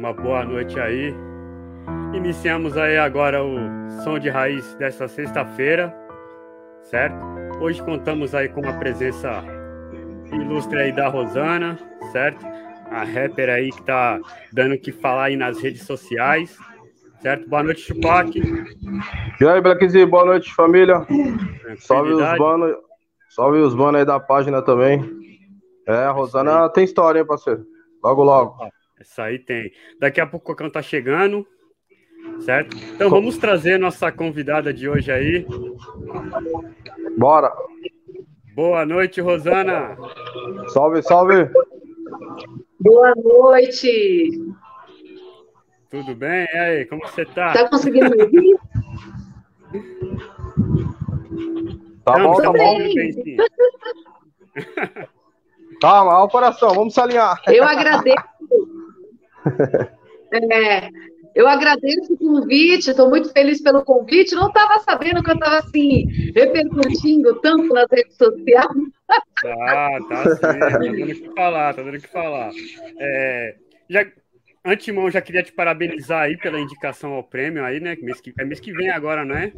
uma boa noite aí. Iniciamos aí agora o Som de Raiz desta sexta-feira, certo? Hoje contamos aí com a presença ilustre aí da Rosana, certo? A rapper aí que tá dando o que falar aí nas redes sociais, certo? Boa noite, Chupac. E aí, Blackzinho, boa noite, família. Salve os banos, salve os banos aí da página também. É, a Rosana tem história, hein, parceiro? Logo, logo. Essa aí tem. Daqui a pouco o Cocão tá chegando, certo? Então vamos trazer nossa convidada de hoje aí. Bora. Boa noite, Rosana. Salve, salve. Boa noite. Tudo bem? E aí, como você tá? Tá conseguindo me ouvir? Tá Não, bom, tá bom. bem, sim. Calma, ó o coração, vamos se alinhar. Eu agradeço. É, eu agradeço o convite, estou muito feliz pelo convite. Não estava sabendo que eu estava assim, repercutindo tanto nas redes sociais. Tá, tá sim. Tá dando o que falar, tá dando o que falar. É, já, antemão, já queria te parabenizar aí pela indicação ao prêmio aí, né? Mês que, é mês que vem agora, não é?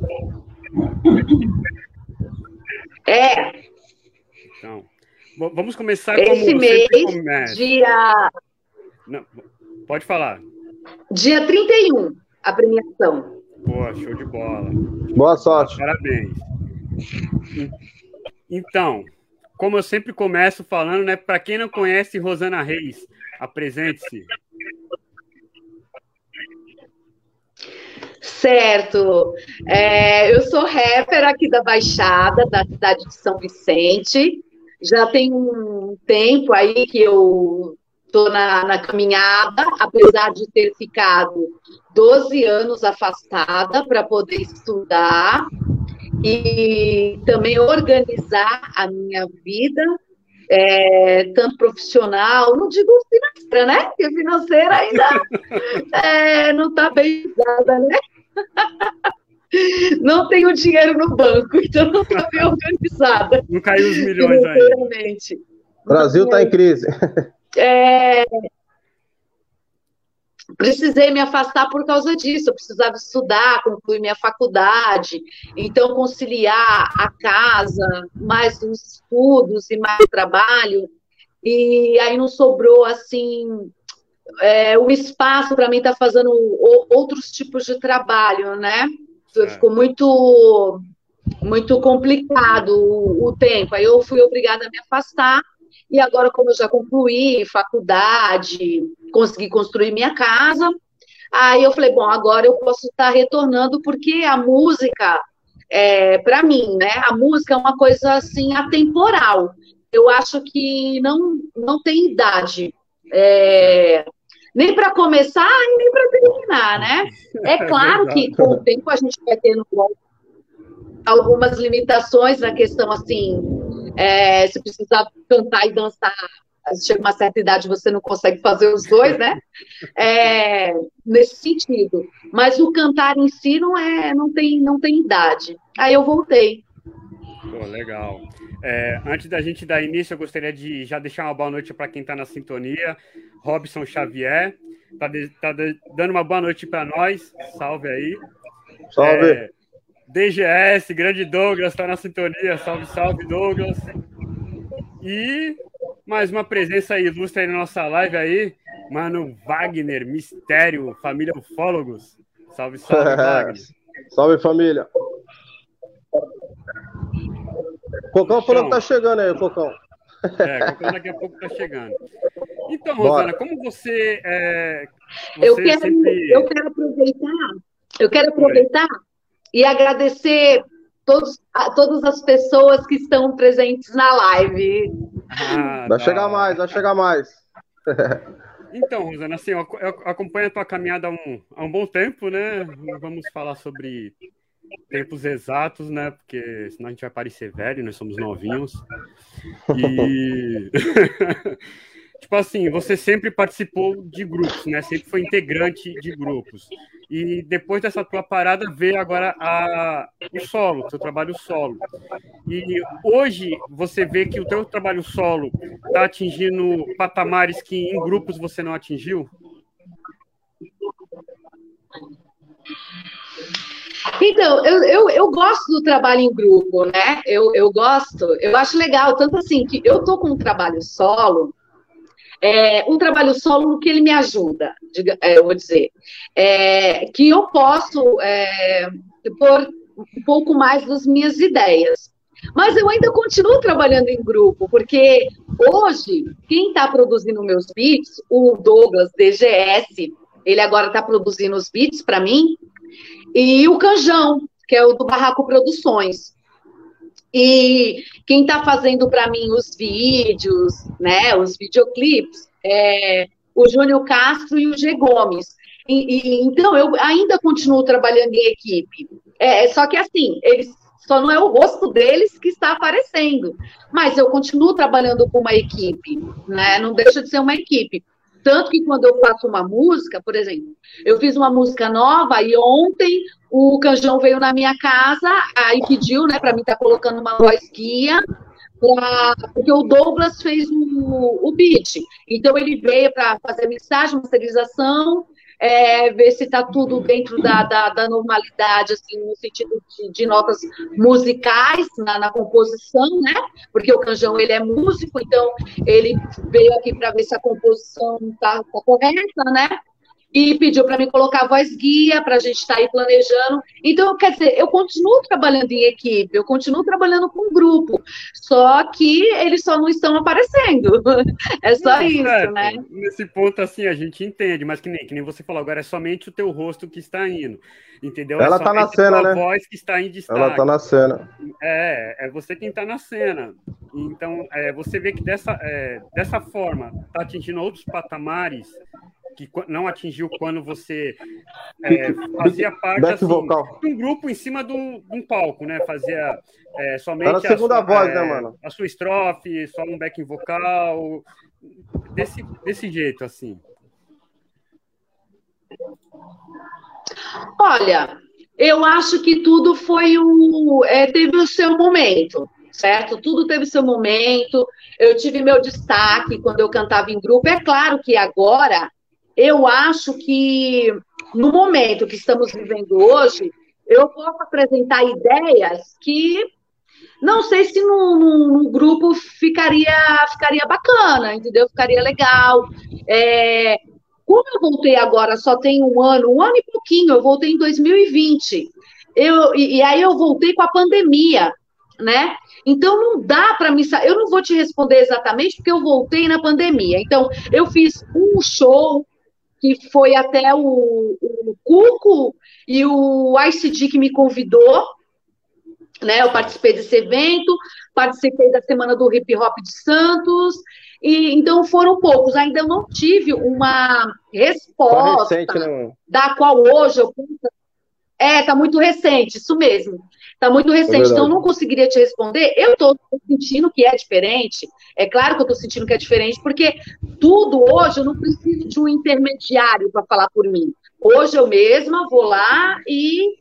É, Então, vamos começar como esse sempre mês, começa. dia, Não, pode falar. dia 31, a premiação. Pô, show de bola. Boa sorte. Parabéns. Então, como eu sempre começo falando, né? Para quem não conhece Rosana Reis, apresente-se. Certo. É, eu sou rapper aqui da Baixada, da cidade de São Vicente. Já tem um tempo aí que eu estou na, na caminhada, apesar de ter ficado 12 anos afastada para poder estudar e também organizar a minha vida, é, tanto profissional, não digo financeira, né? Porque financeira ainda é, não está bem usada, né? Não tenho dinheiro no banco, então não estou bem organizada Não caiu os milhões aí. financeiramente. O Brasil tá em crise. É, Precisei me afastar por causa disso. Eu precisava estudar, concluir minha faculdade, então conciliar a casa, mais os estudos e mais trabalho. E aí não sobrou assim é, o espaço para mim estar fazendo o- outros tipos de trabalho, né? É. Ficou muito muito complicado o, o tempo. Aí eu fui obrigada a me afastar. E agora, como eu já concluí faculdade, consegui construir minha casa, aí eu falei, bom, agora eu posso estar retornando, porque a música, é, para mim, né? A música é uma coisa assim atemporal. Eu acho que não, não tem idade. É, nem para começar e nem para terminar, né? É claro que com o tempo a gente vai tendo algumas limitações na questão assim, é, se precisar cantar e dançar, chega uma certa idade você não consegue fazer os dois, né? É, nesse sentido. Mas o cantar em si não é, não tem, não tem idade. Aí eu voltei. Pô, legal. É, antes da gente dar início, eu gostaria de já deixar uma boa noite para quem está na sintonia. Robson Xavier tá, de- tá de- dando uma boa noite para nós. Salve aí. Salve. É, DGS, grande Douglas, está na sintonia. Salve, salve, Douglas. E mais uma presença ilustre aí na nossa live aí. Mano, Wagner, Mistério, família Ufólogos. Salve, salve, Wagner. Salve, família. Cocão falou que tá chegando aí, Cocão. É, qualquer daqui a pouco tá chegando. Então, Bora. Rosana, como você. É, você Eu quero, sempre. eu quero aproveitar, eu quero aproveitar e agradecer todos, a todas as pessoas que estão presentes na live. Ah, Vai tá. chegar mais, vai chegar mais. Então, Rosana, assim, eu, acompanho a tua caminhada há um, há um bom tempo, né? Vamos falar sobre tempos exatos, né? Porque senão a gente vai parecer velho, nós somos novinhos. E. tipo assim, você sempre participou de grupos, né? Sempre foi integrante de grupos. E depois dessa tua parada, veio agora a, o solo, o seu trabalho solo. E hoje você vê que o teu trabalho solo está atingindo patamares que em grupos você não atingiu? Então, eu, eu, eu gosto do trabalho em grupo, né? Eu, eu gosto, eu acho legal, tanto assim que eu tô com um trabalho solo é, um trabalho solo que ele me ajuda, diga, é, eu vou dizer, é, que eu posso é, pôr um pouco mais das minhas ideias. Mas eu ainda continuo trabalhando em grupo, porque hoje, quem está produzindo meus beats, o Douglas DGS, ele agora está produzindo os beats para mim, e o Canjão, que é o do Barraco Produções. E quem está fazendo para mim os vídeos, né, os videoclipes, é o Júnior Castro e o G Gomes. E, e, então, eu ainda continuo trabalhando em equipe. É, só que assim, eles só não é o rosto deles que está aparecendo. Mas eu continuo trabalhando com uma equipe, né? Não deixa de ser uma equipe. Tanto que quando eu faço uma música, por exemplo, eu fiz uma música nova e ontem o Canjão veio na minha casa, aí pediu, né, para mim estar tá colocando uma voz guia, pra, porque o Douglas fez o, o beat. Então ele veio para fazer mixagem, masterização, é, ver se está tudo dentro da, da, da, normalidade, assim, no sentido de, de notas musicais na, na, composição, né? Porque o Canjão ele é músico, então ele veio aqui para ver se a composição está tá correta, né? E pediu para mim colocar a voz guia para a gente estar tá aí planejando. Então, quer dizer, eu continuo trabalhando em equipe, eu continuo trabalhando com grupo, só que eles só não estão aparecendo. É só é, isso, é, né? Nesse ponto, assim, a gente entende, mas que nem, que nem você falou agora, é somente o teu rosto que está indo, entendeu? Ela é tá na cena, né? voz que está em destaque. Ela tá na cena. É, é você quem está na cena. Então, é, você vê que dessa, é, dessa forma, está atingindo outros patamares que não atingiu quando você é, fazia parte assim, de um grupo em cima de um, de um palco, né? Fazia é, somente a, segunda sua, voz, é, né, mano? A sua estrofe, só um backing vocal, desse, desse jeito, assim. Olha, eu acho que tudo foi um. É, teve o seu momento, certo? Tudo teve seu momento. Eu tive meu destaque quando eu cantava em grupo. É claro que agora eu acho que no momento que estamos vivendo hoje, eu posso apresentar ideias que não sei se no, no, no grupo ficaria, ficaria bacana, entendeu? Ficaria legal. É, como eu voltei agora, só tem um ano, um ano e pouquinho, eu voltei em 2020. Eu, e, e aí eu voltei com a pandemia, né? Então não dá para me. Eu não vou te responder exatamente porque eu voltei na pandemia. Então eu fiz um show que foi até o, o Cuco e o ICD que me convidou, né? Eu participei desse evento, participei da Semana do Hip Hop de Santos, e então foram poucos. Ainda não tive uma resposta recente, né? da qual hoje eu é, tá muito recente, isso mesmo. Tá muito recente, é então não conseguiria te responder. Eu tô sentindo que é diferente. É claro que eu tô sentindo que é diferente, porque tudo hoje eu não preciso de um intermediário para falar por mim. Hoje eu mesma vou lá e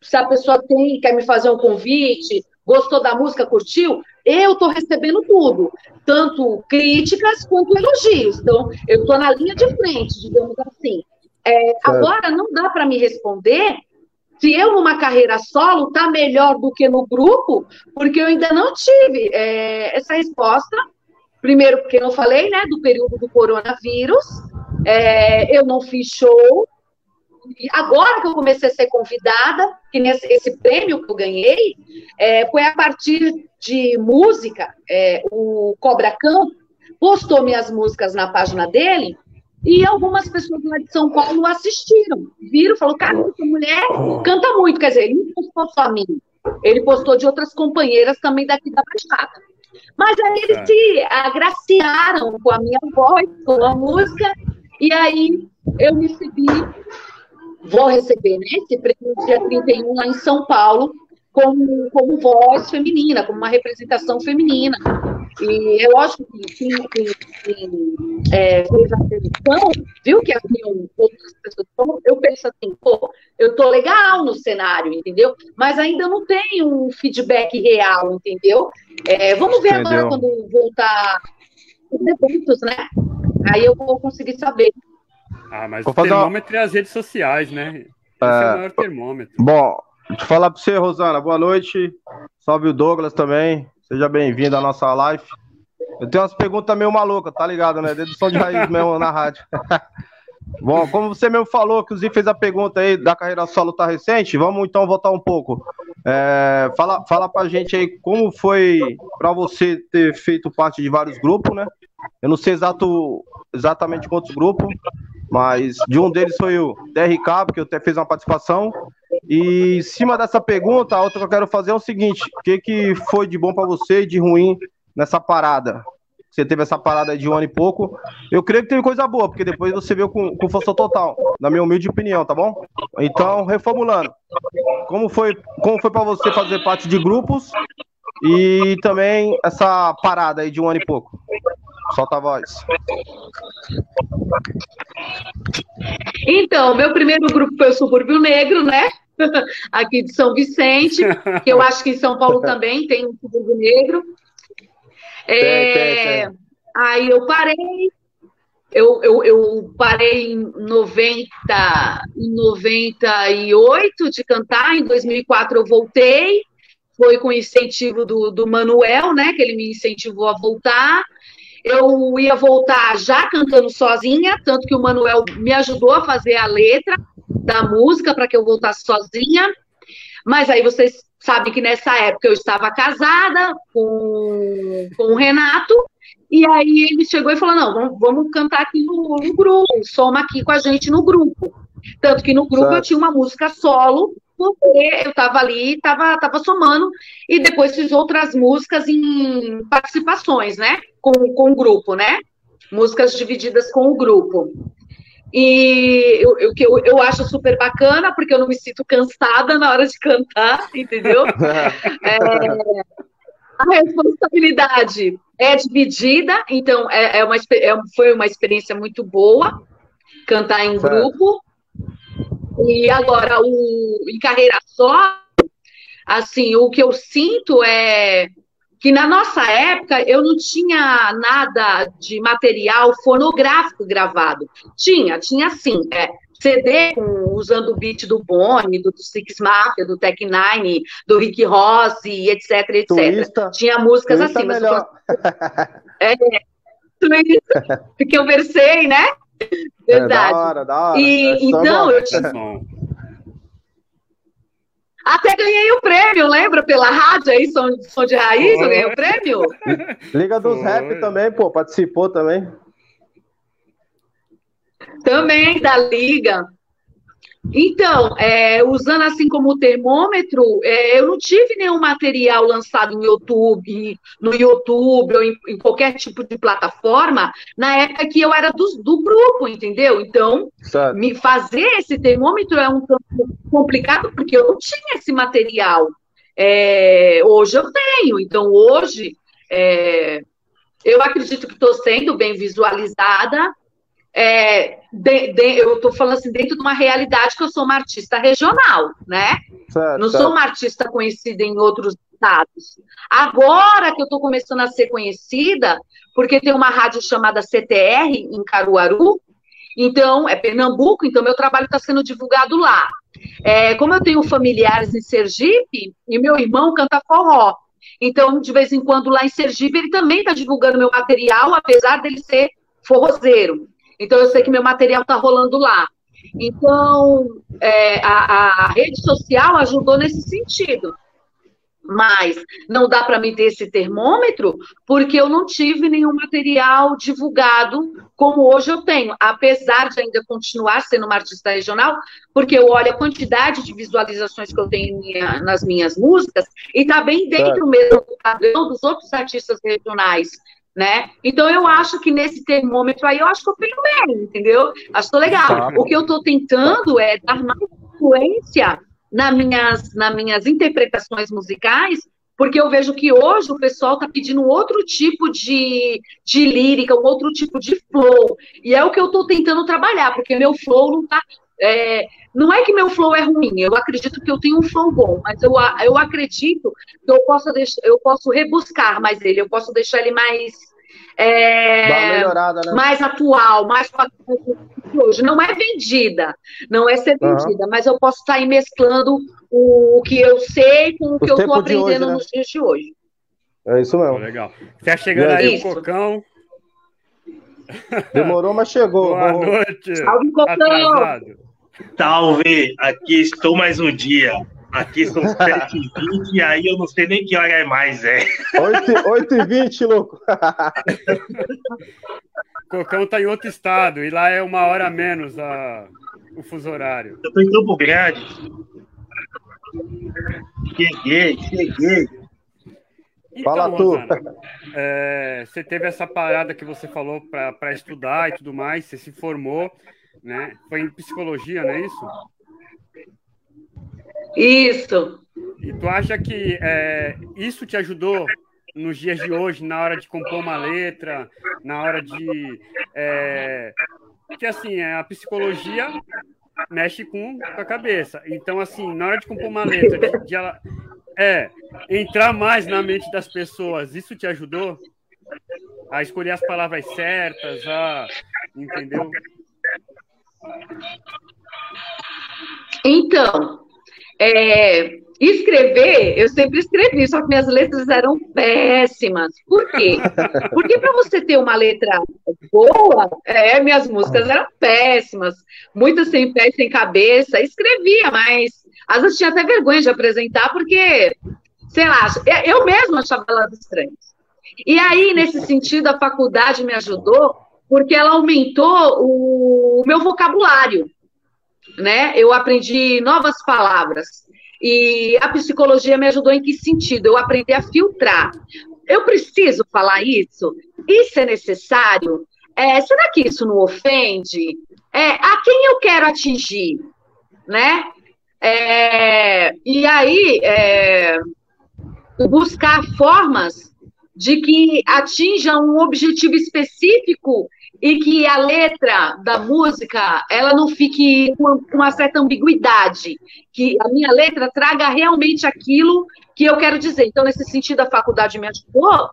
se a pessoa tem, quer me fazer um convite, gostou da música, curtiu, eu estou recebendo tudo, tanto críticas quanto elogios. Então, eu estou na linha de frente, digamos assim. É, agora, não dá para me responder se eu numa carreira solo tá melhor do que no grupo, porque eu ainda não tive é, essa resposta. Primeiro, porque eu falei, né, do período do coronavírus, é, eu não fiz show. E agora que eu comecei a ser convidada, que nesse esse prêmio que eu ganhei, é, foi a partir de música, é, o Cobra Cão postou minhas músicas na página dele, e algumas pessoas lá de São Paulo assistiram, viram, falou, cara, essa mulher canta muito. Quer dizer, ele não postou só a mim, ele postou de outras companheiras também daqui da Baixada. Mas aí eles é. se agraciaram com a minha voz, com a música, e aí eu recebi, vou receber, né, esse prêmio dia 31 lá em São Paulo, como, como voz feminina, como uma representação feminina. E eu acho que quem, quem, quem é, fez a seleção viu que haviam outras pessoas. Então, eu penso assim, pô, eu tô legal no cenário, entendeu? Mas ainda não tem um feedback real, entendeu? É, vamos ver entendeu. agora quando voltar os eventos, né? Aí eu vou conseguir saber. Ah, mas vou o termômetro uma... é as redes sociais, né? Esse é, é o maior termômetro. Bom, Deixa eu falar para você, Rosana. Boa noite. Salve o Douglas também. Seja bem-vindo à nossa live. Eu tenho umas perguntas meio malucas, tá ligado, né? Dedução de raiz mesmo na rádio. Bom, como você mesmo falou, que o Zi fez a pergunta aí da carreira solo tá recente, vamos então voltar um pouco. É, fala, fala pra gente aí como foi para você ter feito parte de vários grupos, né? Eu não sei exato, exatamente quantos grupos, mas de um deles foi o DRK, porque eu até fiz uma participação. E em cima dessa pergunta, a outra que eu quero fazer é o seguinte: o que, que foi de bom para você e de ruim nessa parada? Você teve essa parada de um ano e pouco. Eu creio que teve coisa boa, porque depois você veio com, com força total, na minha humilde opinião, tá bom? Então, reformulando. Como foi, como foi para você fazer parte de grupos e também essa parada aí de um ano e pouco? Solta a voz. Então, meu primeiro grupo foi o Subúrbio Negro, né? Aqui de São Vicente, que eu acho que em São Paulo também tem um Subúrbio Negro. É, tem, tem, tem. Aí eu parei, eu, eu, eu, parei em 90, em 98 de cantar, em 2004 eu voltei, foi com incentivo do, do Manuel, né, que ele me incentivou a voltar, eu ia voltar já cantando sozinha, tanto que o Manuel me ajudou a fazer a letra da música para que eu voltasse sozinha, mas aí vocês sabem que nessa época eu estava casada com, com o Renato, e aí ele chegou e falou: não, vamos, vamos cantar aqui no, no, grupo, soma aqui com a gente no grupo. Tanto que no grupo eu tinha uma música solo, porque eu estava ali, estava tava somando, e depois fiz outras músicas em participações, né? Com, com o grupo, né? Músicas divididas com o grupo. E eu, eu, eu, eu acho super bacana, porque eu não me sinto cansada na hora de cantar, entendeu? é, a responsabilidade é dividida, então é, é uma, é, foi uma experiência muito boa cantar em grupo. E agora, o, em carreira só, assim, o que eu sinto é que na nossa época eu não tinha nada de material fonográfico gravado. Tinha, tinha sim, é, CD com, usando o beat do Boni, do, Six Mafia, do Tech Nine, do Rick Ross, etc, etc. Twista, tinha músicas assim, mas melhor. é, porque eu versei, né? Verdade. É, da hora, da hora. E, é então, eu tinha, até ganhei o prêmio, lembra? Pela rádio aí, som, som de raiz, eu ganhei o prêmio. Liga dos Foi. Rap também, pô, participou também. Também da Liga. Então, é, usando assim como termômetro, é, eu não tive nenhum material lançado no YouTube, no YouTube ou em, em, qualquer tipo de plataforma na época que eu era do, do grupo, entendeu? Então, certo. me fazer esse termômetro é um tanto complicado porque eu não tinha esse material. É, hoje eu tenho, então hoje é, eu acredito que estou sendo bem visualizada é, de, de, eu estou falando assim, dentro de uma realidade que eu sou uma artista regional, né? Certo, Não sou uma artista conhecida em outros estados. Agora que eu estou começando a ser conhecida, porque tem uma rádio chamada CTR em Caruaru, então é Pernambuco, então meu trabalho está sendo divulgado lá. É, como eu tenho familiares em Sergipe, e meu irmão canta forró. Então, de vez em quando, lá em Sergipe, ele também está divulgando meu material, apesar dele ser forrozeiro. Então, eu sei que meu material está rolando lá. Então, é, a, a, rede social ajudou nesse sentido. Mas não dá para me ter esse termômetro porque eu não tive nenhum material divulgado como hoje eu tenho, apesar de ainda continuar sendo uma artista regional, porque eu olho a quantidade de visualizações que eu tenho minha, nas minhas músicas e está bem dentro é. mesmo do padrão dos outros artistas regionais né? Então eu acho que nesse termômetro aí eu acho que eu tenho bem, entendeu? Acho que tô legal. Tá. O que eu estou tentando é dar mais influência nas minhas, nas minhas interpretações musicais, porque eu vejo que hoje o pessoal está pedindo outro tipo de, de lírica, um outro tipo de flow. E é o que eu estou tentando trabalhar, porque meu flow não está. É, não é que meu flow é ruim, eu acredito que eu tenho um flow bom, mas eu, eu acredito que eu posso, deixar, eu posso rebuscar mais ele, eu posso deixar ele mais. É, né? mais atual, mais de hoje. Não é vendida, não é ser vendida, uhum. mas eu posso estar aí mesclando o, que eu sei com o, o que eu estou aprendendo hoje, né? nos dias de hoje. É isso mesmo. legal. Tá chegando é aí isso. o Cocão. Demorou, mas chegou. Boa noite. Salve, Cocão. Salve, aqui estou mais um dia. Aqui são 7h20 e aí eu não sei nem que hora é mais, é. 8h20, louco. Cocão tá em outro estado e lá é uma hora menos a, o fuso horário. Eu tô em Campo Grande. Cheguei, cheguei. Então, Fala tu. Rosana, é, você teve essa parada que você falou para estudar e tudo mais, você se formou, né? Foi em psicologia, não é isso? Isso. E tu acha que é, isso te ajudou nos dias de hoje, na hora de compor uma letra, na hora de. É, que assim, é, a psicologia mexe com, com, a cabeça. Então, assim, na hora de compor uma letra, de, de ela, é, entrar mais na mente das pessoas, isso te ajudou? A escolher as palavras certas, a. Entendeu? Então, é, escrever, eu sempre escrevi, só que minhas letras eram péssimas. Por quê? Porque para você ter uma letra boa, é, minhas músicas eram péssimas, muitas sem pé sem cabeça. Escrevia, mas às vezes tinha até vergonha de apresentar, porque, sei lá, eu mesma achava elas estranhas. E aí, nesse sentido, a faculdade me ajudou, porque ela aumentou o meu vocabulário né? Eu aprendi novas palavras. E a psicologia me ajudou em que sentido? Eu aprendi a filtrar. Eu preciso falar isso? Isso é necessário? É, será que isso não ofende? É, a quem eu quero atingir? Né? É, e aí, é, buscar formas de que atinja um objetivo específico e que a letra da música ela não fique com uma certa ambiguidade, que a minha letra traga realmente aquilo que eu quero dizer. Então, nesse sentido, a faculdade me ajudou,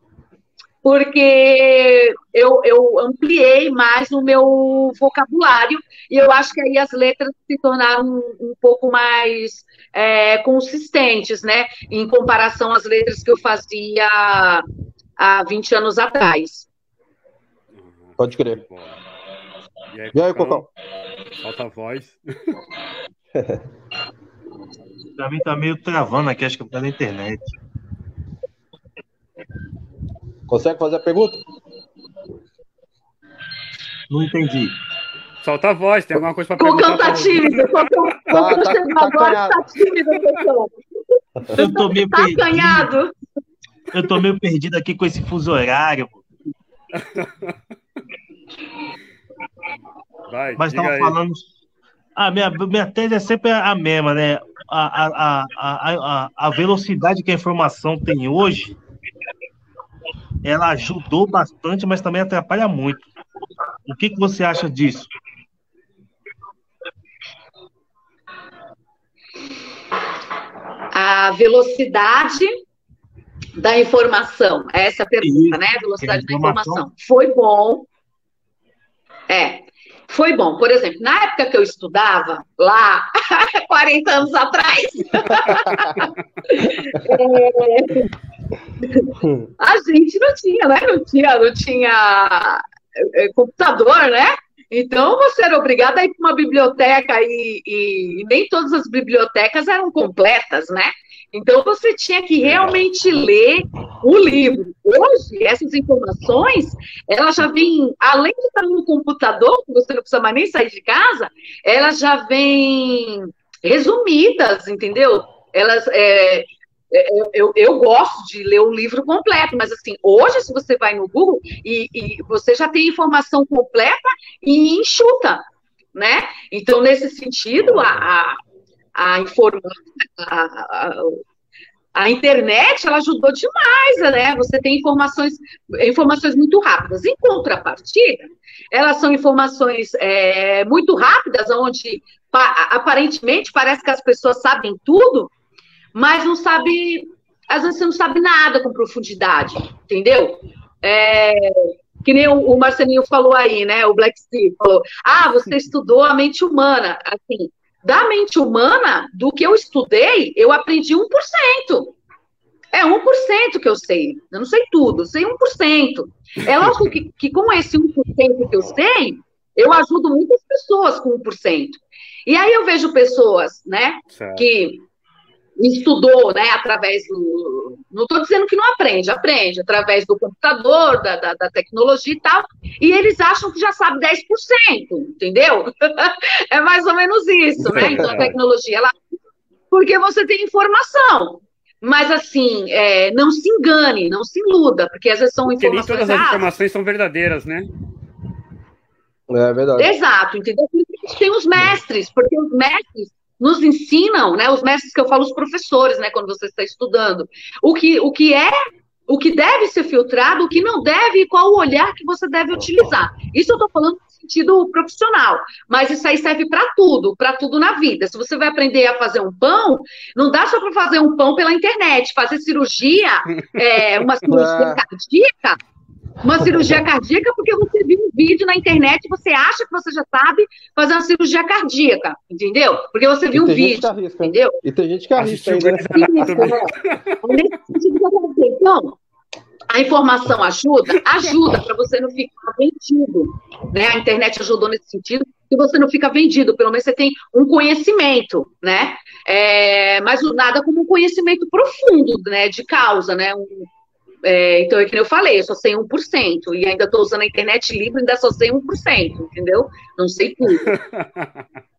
porque eu, eu ampliei mais o meu vocabulário e eu acho que aí as letras se tornaram um, um pouco mais é, consistentes, né, em comparação às letras que eu fazia há 20 anos atrás. Pode crer. E aí, e aí Cocão? Falta a voz. pra mim tá meio travando aqui, acho que tá na internet. Consegue fazer a pergunta? Não entendi. Solta a voz, tem alguma coisa para perguntar? Cocão tá tímido, Cocão tá, tá, tá, tá tímido, Cocão. Eu tô meio tá perdido. Acanhado. Eu tô meio perdido aqui com esse fuso horário. Vai, Mas estava falando. Ah, minha, minha tese é sempre a mesma, né? A, a, a, a, a velocidade que a informação tem hoje, ela ajudou bastante, mas também atrapalha muito. O que, que você acha disso? A velocidade da informação, essa é a pergunta, né? Velocidade da informação. Foi bom. É, foi bom. Por exemplo, na época que eu estudava, lá, 40 anos atrás, é, a gente não tinha, né? Não tinha, não tinha é, computador, né? Então você era obrigado a ir para uma biblioteca e, e, e nem todas as bibliotecas eram completas, né? Então você tinha que realmente ler o livro. Hoje, essas informações, elas já vêm, além de estar no computador, você não precisa mais nem sair de casa, elas já vêm resumidas, entendeu? Elas. É, é, eu, eu, gosto de ler o livro completo, mas assim, hoje, se você vai no Google e, e você já tem informação completa e enxuta, né? Então, nesse sentido, a, a a informar, a, a, a, internet ela ajudou demais, né? Você tem informações, informações muito rápidas. Em contrapartida, elas são informações é, muito rápidas, onde aparentemente parece que as pessoas sabem tudo, mas não sabe, às vezes você não sabe nada com profundidade, entendeu? É, que nem o, Marcelinho falou aí, né? O Black Steve falou: ah, você estudou a mente humana. Assim, da mente humana, do que eu estudei, eu aprendi 1%. É 1% que eu sei. Eu não sei tudo, eu sei 1%. É lógico que, que com esse 1% que eu sei, eu ajudo muitas pessoas com 1%. E aí eu vejo pessoas, né, certo. que estudou, né, através do. Não estou dizendo que não aprende, aprende, através do computador, da, da, da, tecnologia e tal, e eles acham que já sabe 10%, entendeu? é mais ou menos isso, né? Então a tecnologia, ela. Porque você tem informação. Mas assim, é, não se engane, não se iluda, porque às vezes são porque informações. Nem todas as informações são verdadeiras, né? É verdade. Exato, entendeu? Tem os mestres, porque os mestres nos ensinam, né? Os mestres que eu falo, os professores, né? Quando você está estudando, o que, o que é, o que deve ser filtrado, o que não deve e qual o olhar que você deve utilizar. Isso eu estou falando no sentido profissional, mas isso aí serve para tudo, para tudo na vida. Se você vai aprender a fazer um pão, não dá só para fazer um pão pela internet, fazer cirurgia, é, uma cirurgia cardíaca uma cirurgia cardíaca porque você viu um vídeo na internet você acha que você já sabe fazer uma cirurgia cardíaca, entendeu? Porque você viu um vídeo, arrisca, entendeu? E tem gente que arrisca ainda. Então, a informação ajuda? Ajuda para você não ficar vendido. Né? A internet ajudou nesse sentido, que você não fica vendido, pelo menos você tem um conhecimento, né? É, mas nada como um conhecimento profundo, né? De causa, né? Um, é, então, é que eu falei, eu só sei 1%, e ainda estou usando a internet livre, ainda só sei 1%, entendeu? Não sei tudo.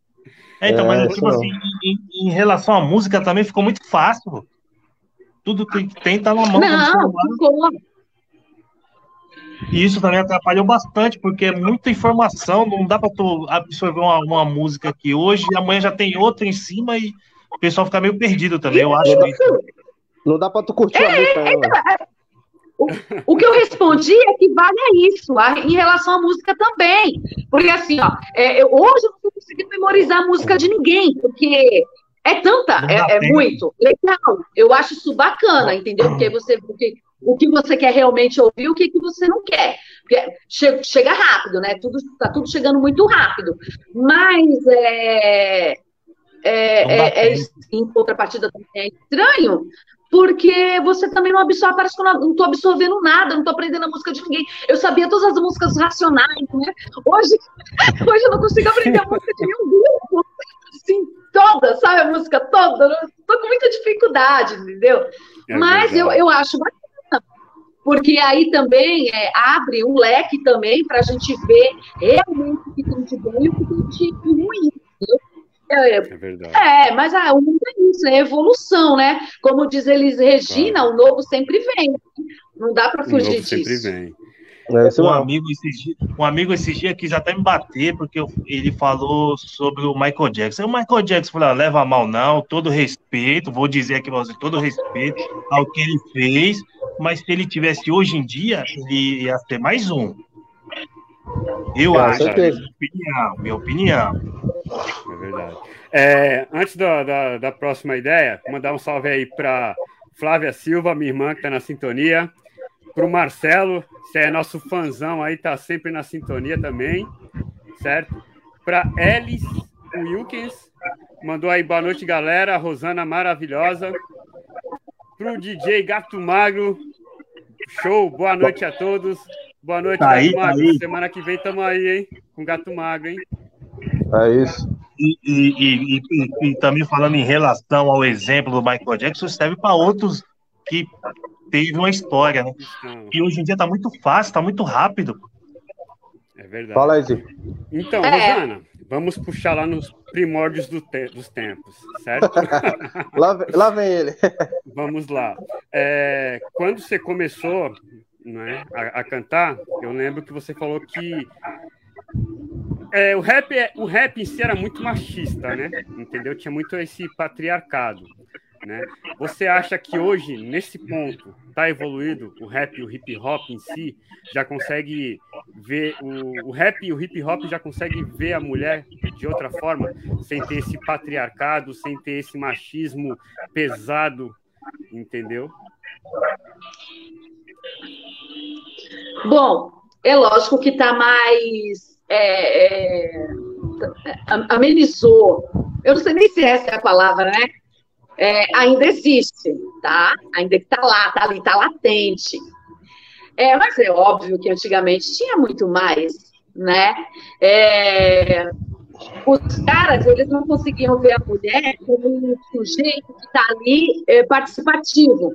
É, então, mas é, tipo assim, em, em, relação à música também ficou muito fácil. Tudo que tem tá na mão. Não, ficou. E isso também atrapalhou bastante, porque é muita informação, não dá para tu absorver uma, uma música aqui hoje, e amanhã já tem outra em cima e o pessoal fica meio perdido também, eu acho. Isso. Não dá para tu curtir é, a música. É, O, que eu respondi é que vale a isso, a, em relação à música também. Porque assim, ó, é, eu, hoje eu não estou conseguindo memorizar a música de ninguém, porque é tanta, é, é, muito legal. Eu acho isso bacana, entendeu? Porque você porque, o que você quer realmente ouvir, o que, que você não quer. Porque chega, rápido, né? Tudo está tudo chegando muito rápido. Mas é, é, é, é, em contrapartida também é estranho, porque você também não absorve, parece que eu não estou absorvendo nada, não estou aprendendo a música de ninguém. Eu sabia todas as músicas racionais, né? Hoje, hoje eu não consigo aprender a música de nenhum grupo, assim, toda, sabe a música toda? Estou com muita dificuldade, entendeu? É Mas eu, eu acho bacana, porque aí também é, abre um leque também para a gente ver realmente o que tem de bom e o que tem de ruim, entendeu? É, é, verdade. É, mas ah, o mundo é isso, é evolução, né? Como diz Elis Regina, claro. o novo sempre vem. Não dá para fugir disso. Sempre vem. É, um, amigo esses dias, um amigo esses dias quis até me bater, porque eu, ele falou sobre o Michael Jackson. O Michael Jackson falou: ah, leva mal, não, todo respeito, vou dizer aqui pra você, todo respeito ao que ele fez, mas se ele tivesse hoje em dia, ele ia ter mais um. Eu acho, minha opinião, minha opinião. É verdade. É, antes da, da, da, próxima ideia, mandar um salve aí para Flávia Silva, minha irmã, que está na sintonia. Para o Marcelo, que é nosso fãzão aí, tá sempre na sintonia também, certo? Para Elis Wilkins, mandou aí boa noite, galera. Rosana maravilhosa. Para o DJ Gato Magro, show, boa noite a todos. Boa noite, tá Gato aí, tá Magro. Tá Semana que vem estamos aí, hein? Com Gato Magro, hein? É isso. E, e, e, e, também falando em relação ao exemplo do Michael Jackson, serve para outros que teve uma história, né? E hoje em dia está muito fácil, está muito rápido. É verdade. Fala aí. Então, é. Rosana, vamos puxar lá nos primórdios do te dos tempos, certo? lá, lá vem ele. vamos lá. É, quando você começou né, a, a cantar, eu lembro que você falou que é, o, rap, é, o rap em si era muito machista, né? Entendeu? Tinha muito esse patriarcado. Né? Você acha que hoje, nesse ponto, está evoluído o rap e o hip hop em si? Já consegue ver o, o rap e o hip hop já consegue ver a mulher de outra forma, sem ter esse patriarcado, sem ter esse machismo pesado, entendeu? Bom, é lógico que está mais. É, é, amenizou. Eu não sei nem se essa é a palavra, né? É, ainda existe, tá? Ainda está lá, está ali, está latente. É, mas é óbvio que antigamente tinha muito mais, né? É, os caras, eles não conseguiam ver a mulher como um sujeito que está ali é, participativo.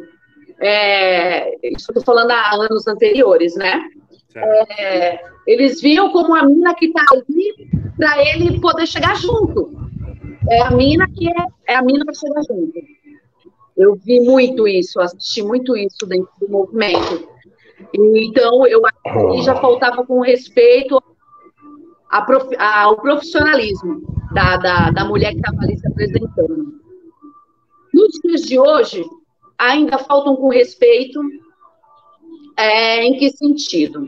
É, estou falando há anos anteriores, né? É, eles viam como a mina que está ali para ele poder chegar junto. É a mina que é, é a mina para chegar junto. Eu vi muito isso, assisti muito isso dentro do movimento. Então, eu acho que já faltava com respeito prof, ao profissionalismo da, da, da mulher que estava ali se apresentando. Nos dias de hoje, ainda faltam com respeito. É, em que sentido?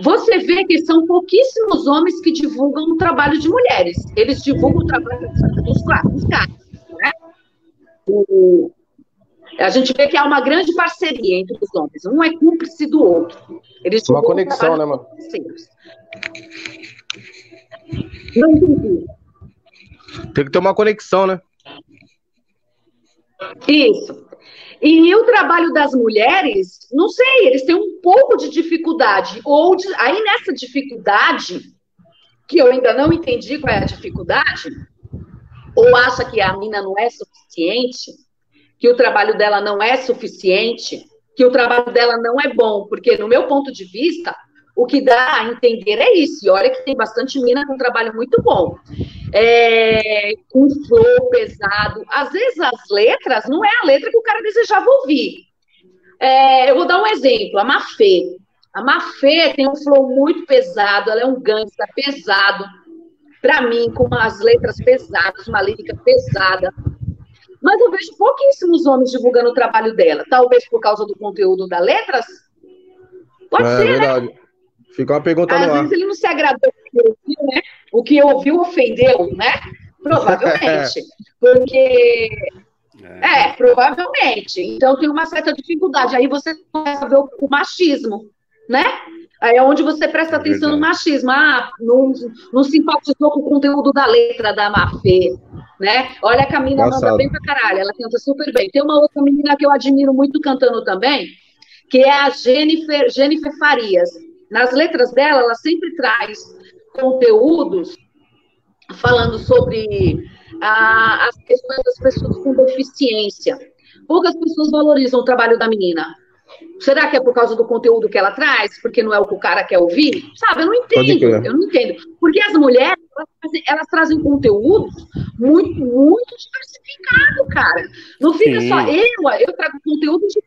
Você vê que são pouquíssimos homens que divulgam o trabalho de mulheres. Eles divulgam o trabalho dos, dos caras. Né? O, a gente vê que há uma grande parceria entre os homens. Um é cúmplice do outro. Eles uma conexão, né, mano? Não entendi. Tem que ter uma conexão, né? Isso. E o trabalho das mulheres, não sei, eles têm um pouco de dificuldade. Ou de, aí nessa dificuldade, que eu ainda não entendi qual é a dificuldade, ou acha que a mina não é suficiente, que o trabalho dela não é suficiente, que o trabalho dela não é bom, porque no meu ponto de vista, o que dá a entender é isso. E olha que tem bastante mina com um trabalho muito bom. É, com flow pesado. Às vezes as letras não é a letra que o cara desejava ouvir. É, eu vou dar um exemplo, a Mafê. A Mafê tem um flow muito pesado, ela é um gangsta pesado. Para mim, com as letras pesadas, uma lírica pesada. Mas eu vejo pouquíssimos homens divulgando o trabalho dela. Talvez por causa do conteúdo das letras? Pode é, ser, né? verdade. né? Fica uma pergunta Às no vezes ar. ele não se agradou com o que ouviu, né? O que ouviu ofendeu, né? Provavelmente. Porque. É. é, provavelmente. Então tem uma certa dificuldade. Aí você começa a ver o, o machismo, né? Aí é onde você presta é atenção no machismo. Ah, não, não simpatizou com o conteúdo da letra da Mafê, né? Olha a menina manda bem pra caralho, ela canta super bem. Tem uma outra menina que eu admiro muito cantando também, que é a Jennifer, Jennifer Farias. Nas letras dela, ela sempre traz conteúdos falando sobre ah, as questões das pessoas com deficiência. Poucas pessoas valorizam o trabalho da menina. Será que é por causa do conteúdo que ela traz? Porque não é o que o cara quer ouvir? Sabe, eu não entendo. Eu não entendo. Porque as mulheres, elas, elas trazem conteúdos muito, muito diversificado, cara. Não fica Sim. só eu, eu trago conteúdo de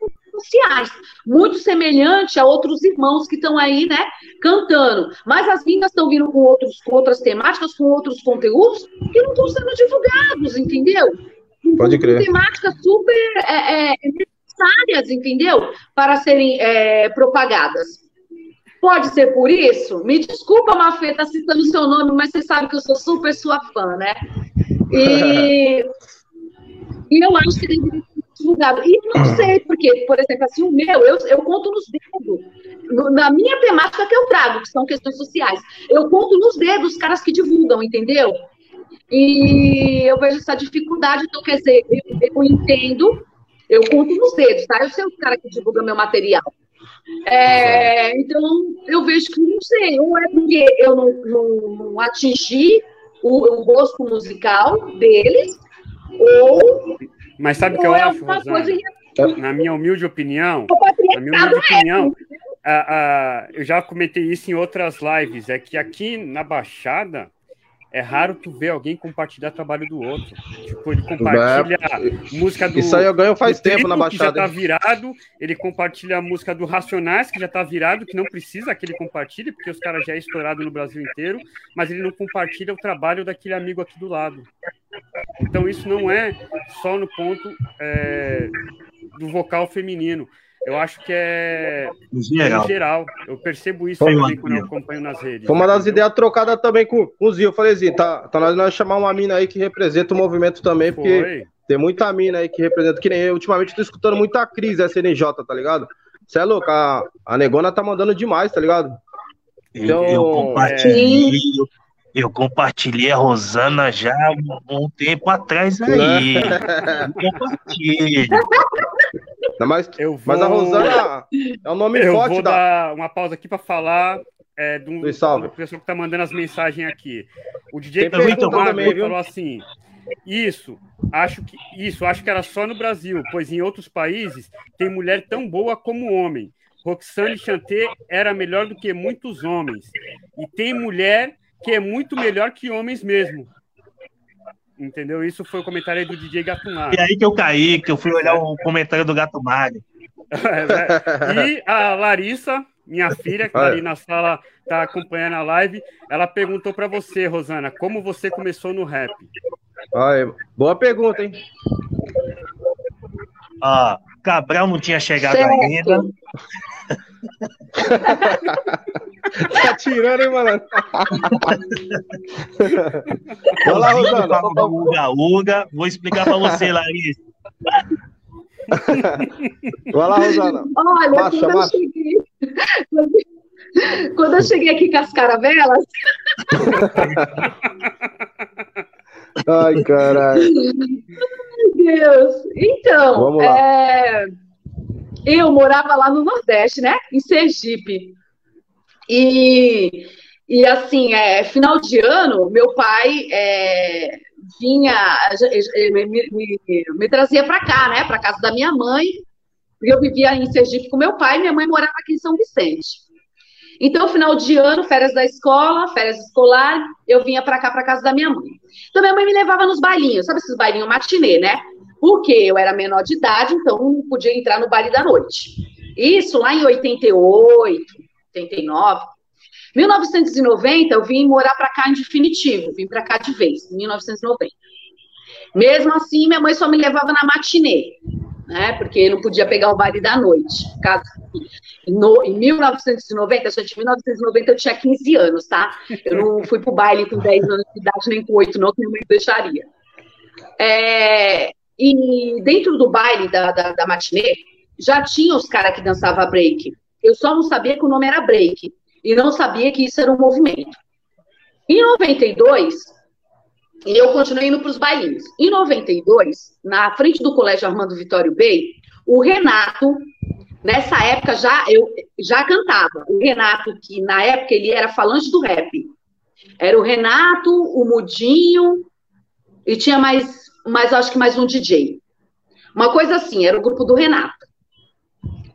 sociais, muito semelhante a outros irmãos que estão aí, né, cantando. Mas as vindas estão vindo com, outros, com outras temáticas, com outros conteúdos que não estão sendo divulgados, entendeu? Pode crer. Temáticas super é, é, necessárias, entendeu? Para serem é, propagadas. Pode ser por isso? Me desculpa, Mafê, tá citando o seu nome, mas você sabe que eu sou super sua fã, né? E, e eu acho que deveria divulgado. E não sei, porque, por exemplo, assim, o meu, eu, eu conto nos dedos. na minha temática que eu trago, que são questões sociais, eu conto nos dedos os caras que divulgam, entendeu? E eu vejo essa dificuldade, então, quer dizer, eu, eu entendo, eu conto nos dedos, tá? Eu sei o cara que divulga meu material. É, então, eu vejo que não sei, ou é porque eu não, não, não atingi o, o gosto musical deles, ou mas sabe o que eu é acho, Rosana? Na minha humilde opinião, na minha humilde opinião, eu já comentei isso em outras lives, é que aqui na Baixada é raro tu ver alguém compartilhar trabalho do outro. Tipo, ele compartilha é, música do. Isso aí eu ganho faz tempo na Baixada. Que já tá virado, ele compartilha a música do Racionais, que já tá virado, que não precisa que ele compartilhe, porque os caras já é estourado no Brasil inteiro, mas ele não compartilha o trabalho daquele amigo aqui do lado. Então isso não é só no ponto é, do vocal feminino. Eu acho que é em geral. Em geral. Eu percebo isso também quando eu acompanho nas redes. Foi uma das ideias trocadas também com, com o Zio. Eu falei assim, tá, tá nós vamos chamar uma mina aí que representa o movimento também, porque Foi. tem muita mina aí que representa, que nem eu. Ultimamente tô escutando muita Cris SNJ, tá ligado? Você é louco, a, a negona tá mandando demais, tá ligado? Então, eu, eu compartilhei, é... eu compartilhei a Rosana já um, um tempo atrás aí. eu compartilhei. Não, mas, vou... mas a Rosana é um nome eu forte. Vou da... dar uma pausa aqui para falar é, de um, pessoa que está mandando as mensagens aqui. O DJ também falou assim: isso, acho que isso, acho que era só no Brasil, pois em outros países tem mulher tão boa como homem. Roxane Chanté era melhor do que muitos homens. E tem mulher que é muito melhor que homens mesmo. Entendeu? Isso foi o comentário aí do DJ Gato Magro. E aí que eu caí, que eu fui olhar o comentário do Gato. É, e a Larissa, minha filha, que tá ali na sala, tá acompanhando a live, ela perguntou para você, Rosana, como você começou no rap? Ai, boa pergunta, hein? Ah, Cabral não tinha chegado certo. ainda. tá tirando, hein, mano? Olha lá, Rosana. Uga, uga. Vou explicar pra você, Larissa. Vai lá, Rosana. Olha, marcha, quando, marcha. Eu cheguei, quando eu cheguei aqui com as caravelas. Ai, caralho. Meu Deus. Então, é... eu morava lá no Nordeste, né? Em Sergipe. E, e assim, é, final de ano, meu pai é, vinha, me, me, me, trazia para cá, né? Para casa da minha mãe. Eu vivia em Sergipe com meu pai, minha mãe morava aqui em São Vicente. Então, final de ano, férias da escola, férias escolar, eu vinha para cá, para casa da minha mãe. Então, minha mãe me levava nos bailinhos, sabe esses bailinhos matinê, né? Porque eu era menor de idade, então não podia entrar no baile da noite. Isso lá em 88, 89. 1990, eu vim morar para cá em definitivo, vim para cá de vez, em 1990. Mesmo assim, minha mãe só me levava na matinê né? Porque não podia pegar o baile da noite. No, em 1990, gente, em 1990 eu tinha 15 anos, tá? Eu não fui pro baile com 10 anos de idade, nem com 8, não, que minha mãe deixaria. É, e dentro do baile da, da, da matinê, já tinha os caras que dançavam break. Eu só não sabia que o nome era break. E não sabia que isso era um movimento. Em 92, e eu continuei indo para os bailinhos. Em 92, na frente do Colégio Armando Vitório Bey, o Renato, nessa época já eu já cantava. O Renato, que na época ele era falante do rap. Era o Renato, o Mudinho, e tinha mais, mais acho que mais um DJ. Uma coisa assim, era o grupo do Renato,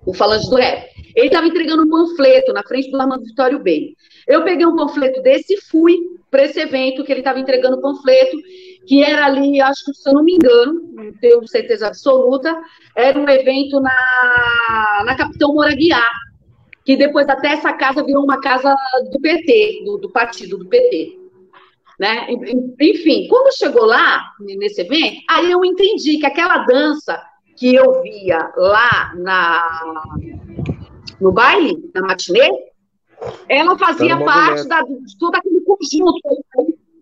o falante do rap. Ele estava entregando um panfleto na frente do Armando Vitório Bey. Eu peguei um panfleto desse e fui para esse evento que ele estava entregando o panfleto, que era ali, acho que se eu não me engano, não tenho certeza absoluta, era um evento na, na Capitão Moraguiá, que depois até essa casa virou uma casa do PT, do, do partido do PT. Né? Enfim, quando chegou lá, nesse evento, aí eu entendi que aquela dança que eu via lá na, no baile, na matinê, ela fazia parte da, de todo aquele conjunto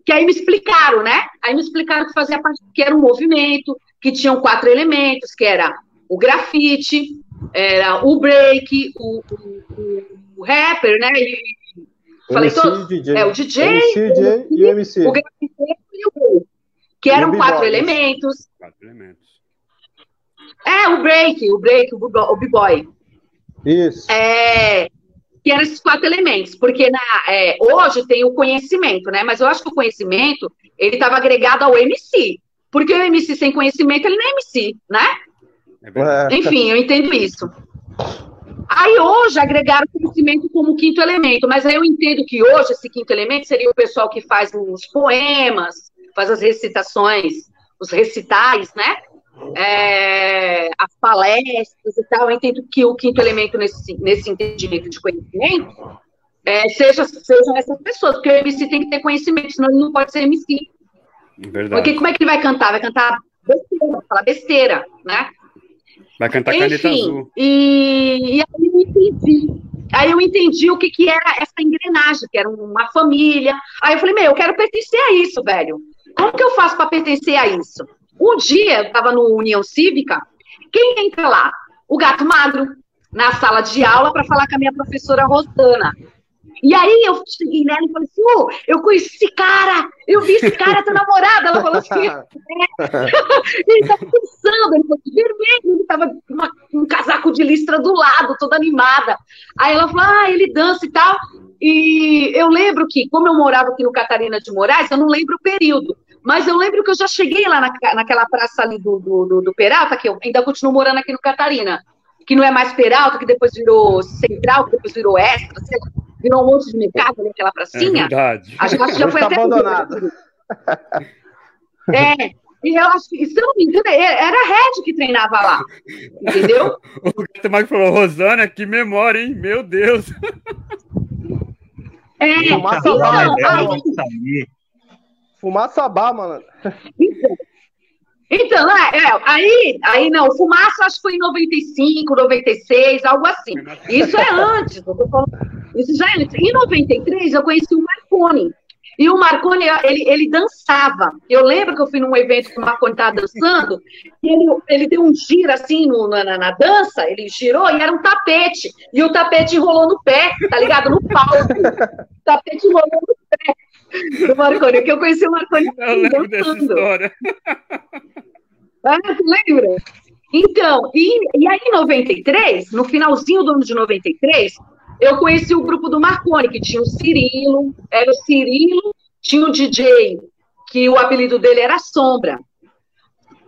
que aí me explicaram, né? Aí me explicaram que fazia parte, que era um movimento, que tinham quatro elementos, que era o grafite, era o break, o, o, o rapper, né? E, falei MC, DJ. É, o DJ, MC, DJ e o MC. O grafite e o break, que eram quatro elementos. Quatro elementos. É, o break, o break, o b-boy. Isso. É, que eram esses quatro elementos, porque na, é, hoje tem o conhecimento, né? Mas eu acho que o conhecimento ele estava agregado ao MC, porque o MC sem conhecimento ele não é MC, né? É Enfim, eu entendo isso. Aí hoje agregaram o conhecimento como quinto elemento, mas aí eu entendo que hoje esse quinto elemento seria o pessoal que faz os poemas, faz as recitações, os recitais, né? É, as palestras e tal, eu entendo que o quinto elemento nesse, nesse entendimento de conhecimento é, seja, sejam essas pessoas, porque o MC tem que ter conhecimento, senão ele não pode ser MC. Verdade. Porque como é que ele vai cantar? Vai cantar besteira, vai falar besteira, né? Vai cantar Enfim, caneta azul. E, e aí eu entendi. Aí eu entendi o que, que era essa engrenagem, que era uma família. Aí eu falei, meu, eu quero pertencer a isso, velho. Como que eu faço para pertencer a isso? Um dia, eu estava no União Cívica, quem entra lá? O gato magro, na sala de aula para falar com a minha professora Rosana. E aí eu cheguei nela e falei assim, oh, eu conheci esse cara, eu vi esse cara, tua namorada. Ela falou assim, é. ele tava pensando, ele falou vermelho, ele tava com um casaco de listra do lado, toda animada. Aí ela falou, ah, ele dança e tal. E eu lembro que, como eu morava aqui no Catarina de Moraes, eu não lembro o período, mas eu lembro que eu já cheguei lá na, naquela praça ali do, do, do, do Peralta, que eu ainda continuo morando aqui no Catarina, que não é mais Peralta, que depois virou Central, que depois virou Extra, sei lá virou um monte de mercado ali, aquela pracinha. É verdade. A gente já foi até. abandonado. É, e eu acho que, se eu não me engano, é, era a Red que treinava lá. Entendeu? o Gato Marco falou, Rosana, que memória, hein? Meu Deus. É, então, aí, Fumaça bar, mano. Então, é, é, aí, aí não, fumaça acho que foi em 95, 96, algo assim. Isso é antes, isso já é antes. Em 93 eu conheci o Marconi. E o Marconi, ele, ele dançava. Eu lembro que eu fui num evento que o Marconi estava dançando, e ele, ele deu um giro assim no, na, na, dança, ele girou e era um tapete. E o tapete enrolou no pé, tá ligado? No palco. O tapete enrolou no do Marconi, que eu conheci o Marconi. Eu lembro dançando. dessa história. Ah, tu lembra? Então, e, e aí em 93, no finalzinho do ano de 93, eu conheci o grupo do Marconi, que tinha o Cirilo, era o Cirilo, tinha o DJ, que o apelido dele era Sombra.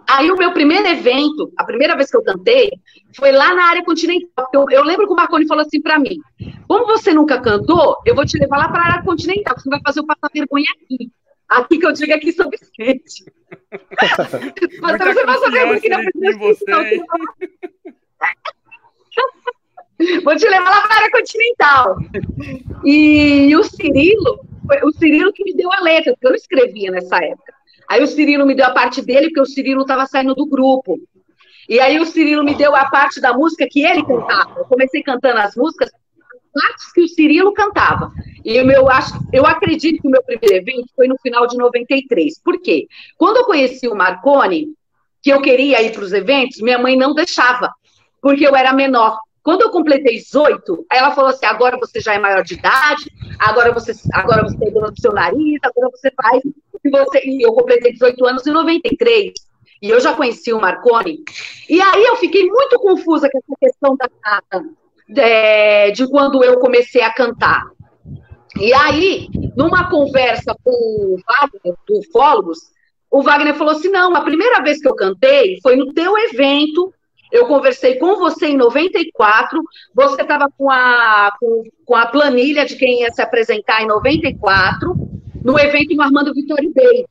Aí o meu primeiro evento, a primeira vez que eu cantei, foi lá na área continental. Eu, eu lembro que o Marconi falou assim para mim: como você nunca cantou, eu vou te levar lá para a área continental, você vai fazer o passar vergonha aqui. Aqui que eu digo aqui São Vicente. Mas você saber o que não você. Vou te levar lá para a área continental. E o Cirilo, o Cirilo que me deu a letra, porque eu não escrevia nessa época. Aí o Cirilo me deu a parte dele, porque o Cirilo estava saindo do grupo. E aí o Cirilo me deu a parte da música que ele cantava. Eu comecei cantando as músicas, partes que o Cirilo cantava. E o meu, acho, eu acredito que o meu primeiro evento foi no final de 93. Por quê? Quando eu conheci o Marconi, que eu queria ir para os eventos, minha mãe não deixava, porque eu era menor. Quando eu completei 18, ela falou assim: agora você já é maior de idade, agora você, agora você é dona do seu nariz, agora você faz. E, você, e eu completei 18 anos em 93. E eu já conheci o Marconi. E aí eu fiquei muito confusa com essa questão da de, de quando eu comecei a cantar. E aí, numa conversa com o Wagner, do Ufólogos, o Wagner falou assim: não, a primeira vez que eu cantei foi no teu evento eu conversei com você em 94, você estava com a, com, com, a planilha de quem ia se apresentar em 94, no evento no Armando Vitória Bay.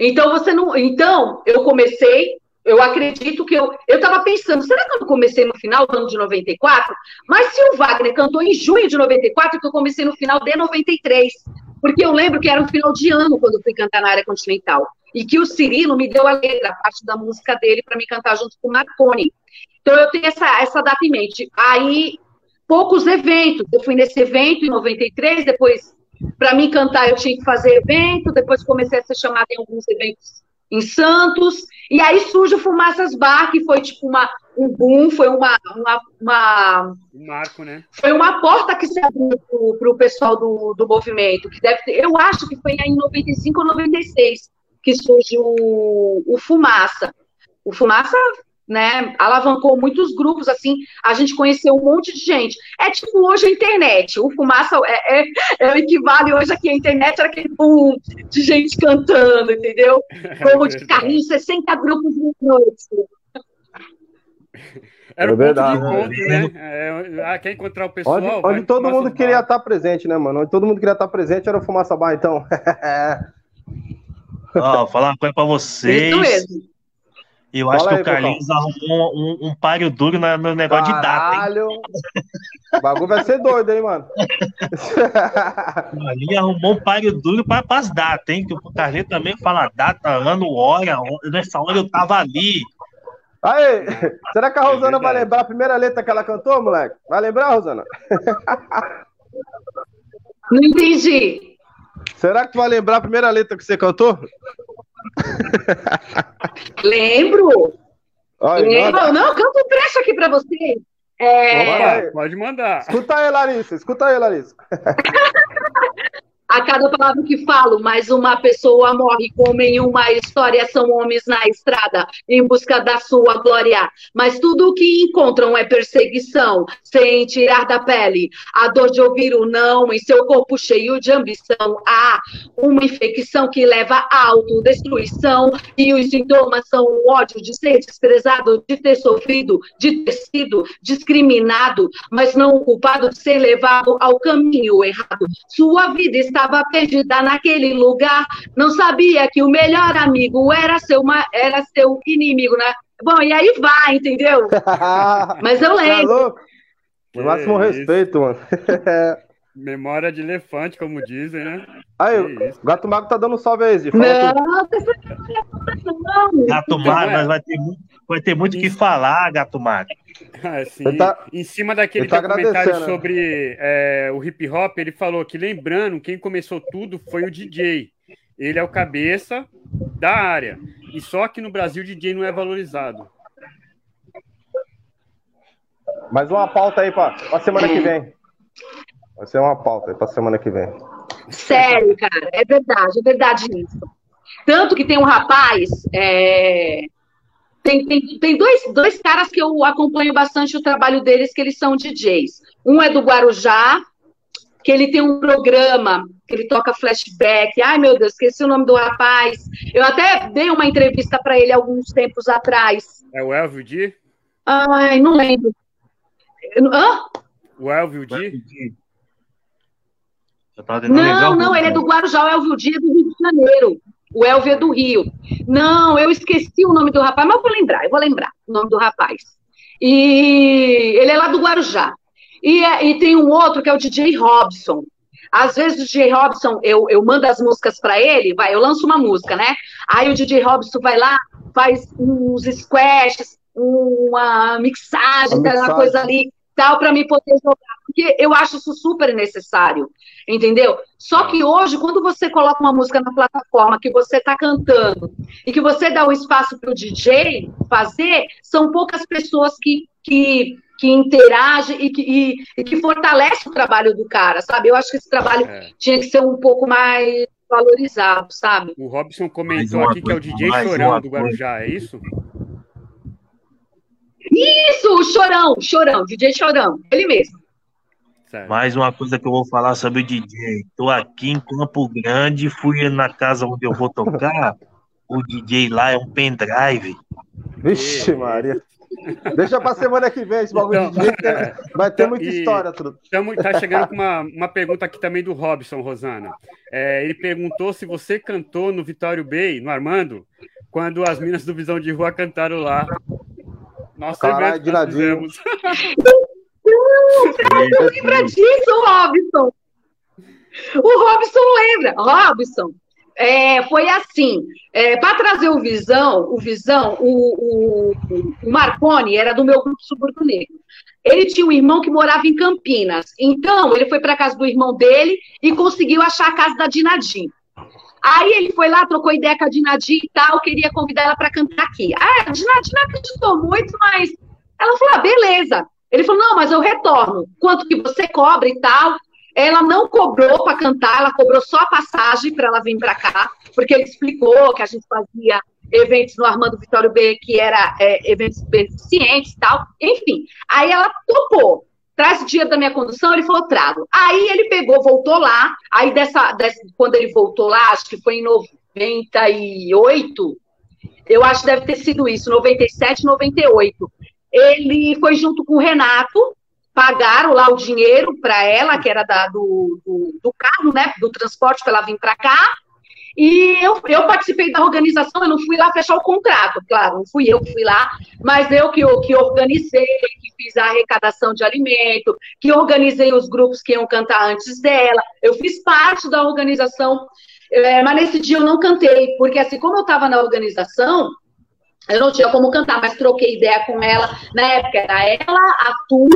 Então, você não. Então, eu comecei, eu acredito que eu. Eu estava pensando, será que eu comecei no final do ano de 94? Mas se o Wagner cantou em junho de 94, então eu comecei no final de 93. Porque eu lembro que era um final de ano quando eu fui cantar na área continental e que o Cirilo me deu a letra, a parte da música dele, para me cantar junto com o Marconi. Então, eu tenho essa, essa data em mente. Aí, poucos eventos. Eu fui nesse evento em 93, depois, para mim cantar, eu tinha que fazer evento, depois comecei a ser chamada em alguns eventos em Santos, e aí surge o Fumaças Bar, que foi tipo uma, um boom, foi uma, uma, uma um marco, né? Foi uma porta que se abriu para o pessoal do, do movimento, que deve ter, eu acho que foi em 95 ou 96, que surge o, o Fumaça. O Fumaça, né, alavancou muitos grupos, assim, a gente conheceu um monte de gente. É tipo hoje a internet, o Fumaça é, é, é o equivale hoje aqui a internet, era aquele boom de gente cantando, entendeu? Como de carrinho, 60 grupos de noite. Era é verdade, ponto de encontro, né? É, ah, quer encontrar o pessoal. Onde, onde todo mundo queria estar presente, né, mano? Onde todo mundo queria estar presente era o Fumaça Bar, então. Ó, falar uma coisa pra vocês. Isso mesmo. Eu acho Fala que aí, o Carlinhos arrumou um, um páreo duro no, no negócio Caralho. de data. Hein? O bagulho vai ser doido, hein, mano? O Carlinhos arrumou um páreo duro para as datas, hein? Que o Carlinhos também fala data, ano, hora. Nessa hora eu tava ali. Aí, será que a Rosana é vai lembrar a primeira letra que ela cantou, moleque? Vai lembrar, Rosana? Não entendi. Será que tu vai lembrar a primeira letra que você cantou? Lembro. Olha, Lembro. Não, canto um trecho aqui para você. É... Pode mandar. Escuta aí, Larissa. Escuta aí, Larissa. A cada palavra que falo, mais uma pessoa morre, como em uma história são homens na estrada, em busca da sua glória. Mas tudo o que encontram é perseguição, sem tirar da pele a dor de ouvir o não, em seu corpo cheio de ambição. Há uma infecção que leva à autodestruição, e os sintomas são o ódio de ser desprezado, de ter sofrido, de ter sido discriminado, mas não culpado de ser levado ao caminho errado. Sua vida está estava perdida naquele lugar, não sabia que o melhor amigo era seu, era seu inimigo, né? Bom, e aí vai, entendeu? Mas eu lembro. É máximo respeito, mano. Memória de elefante, como dizem, né? Aí, o Gato Mago tá dando um salve aí. Não, não, Gato Mago, mas vai ter muito, vai ter muito que falar, Gato Mago. Assim, tá, em cima daquele tá documentário sobre é, o hip hop, ele falou que, lembrando, quem começou tudo foi o DJ. Ele é o cabeça da área. E só que no Brasil o DJ não é valorizado. Mais uma pauta aí para a semana que vem. Vai ser uma pauta aí para semana que vem. Sério, cara, é verdade, é verdade isso. Tanto que tem um rapaz, é, tem, tem, tem dois, dois caras que eu acompanho bastante o trabalho deles, que eles são DJs. Um é do Guarujá, que ele tem um programa, que ele toca flashback. Ai, meu Deus, esqueci o nome do rapaz. Eu até dei uma entrevista para ele alguns tempos atrás. É o Elvio D? Ai, não lembro. Hã? O Elvio D? Não, não, ele é do Guarujá, o Elvio D é do Rio de Janeiro. O Elvio é do Rio. Não, eu esqueci o nome do rapaz, mas eu vou lembrar, eu vou lembrar o nome do rapaz. E ele é lá do Guarujá. E, é, e tem um outro que é o DJ Robson. Às vezes o DJ Robson, eu, eu mando as músicas para ele, vai, eu lanço uma música, né? Aí o DJ Robson vai lá, faz uns squashes, uma mixagem, uma, mixagem. uma coisa ali, tal, para me poder jogar porque eu acho isso super necessário, entendeu? Só que hoje, quando você coloca uma música na plataforma que você está cantando e que você dá o espaço para o DJ fazer, são poucas pessoas que, que, que interagem e que, e, e que fortalece o trabalho do cara, sabe? Eu acho que esse trabalho é. tinha que ser um pouco mais valorizado, sabe? O Robson comentou aqui que é o DJ Chorão do Guarujá, é isso? Isso, o Chorão, Chorão, DJ Chorão, ele mesmo. Certo. Mais uma coisa que eu vou falar sobre o DJ. Tô aqui em Campo Grande, fui na casa onde eu vou tocar. o DJ lá é um pendrive. Vixe, Maria. Deixa pra semana que vem esse bagulho então, de DJ, é, vai ter então, muita história. Tudo. Tamo, tá chegando com uma, uma pergunta aqui também do Robson, Rosana. É, ele perguntou se você cantou no Vitório Bay, no Armando, quando as minas do Visão de Rua cantaram lá. Nossa, Caralho, de ladinho. Não, não lembra disso, Robson. O Robson lembra. Robson, é, foi assim, é, para trazer o Visão, o Visão, o, o, o, Marconi era do meu grupo Subúrbio Negro. Ele tinha um irmão que morava em Campinas. Então, ele foi para casa do irmão dele e conseguiu achar a casa da Dinadim. Aí ele foi lá, trocou ideia com a Dinadim e tal, queria convidar ela para cantar aqui. Ah, a Dinadim não acreditou muito, mas ela falou: ah, beleza. Ele falou: não, mas eu retorno. Quanto que você cobra e tal? Ela não cobrou para cantar, ela cobrou só a passagem para ela vir para cá, porque ele explicou que a gente fazia eventos no Armando Vitório B, que era é, eventos beneficentes e tal. Enfim, aí ela topou. Traz o dia da minha condução, ele falou, trago. Aí ele pegou, voltou lá, aí dessa, dessa, quando ele voltou lá, acho que foi em 98, eu acho que deve ter sido isso, 97, 98 ele foi junto com o Renato, pagaram lá o dinheiro para ela, que era da, do, do, do, carro, né, do transporte para ela vir para cá, e eu, eu participei da organização, eu não fui lá fechar o contrato, claro, não fui eu que fui lá, mas eu que, que organizei, que fiz a arrecadação de alimento, que organizei os grupos que iam cantar antes dela, eu fiz parte da organização, é, mas nesse dia eu não cantei, porque assim, como eu estava na organização, eu não tinha como cantar, mas troquei ideia com ela. Na época era ela, a Tu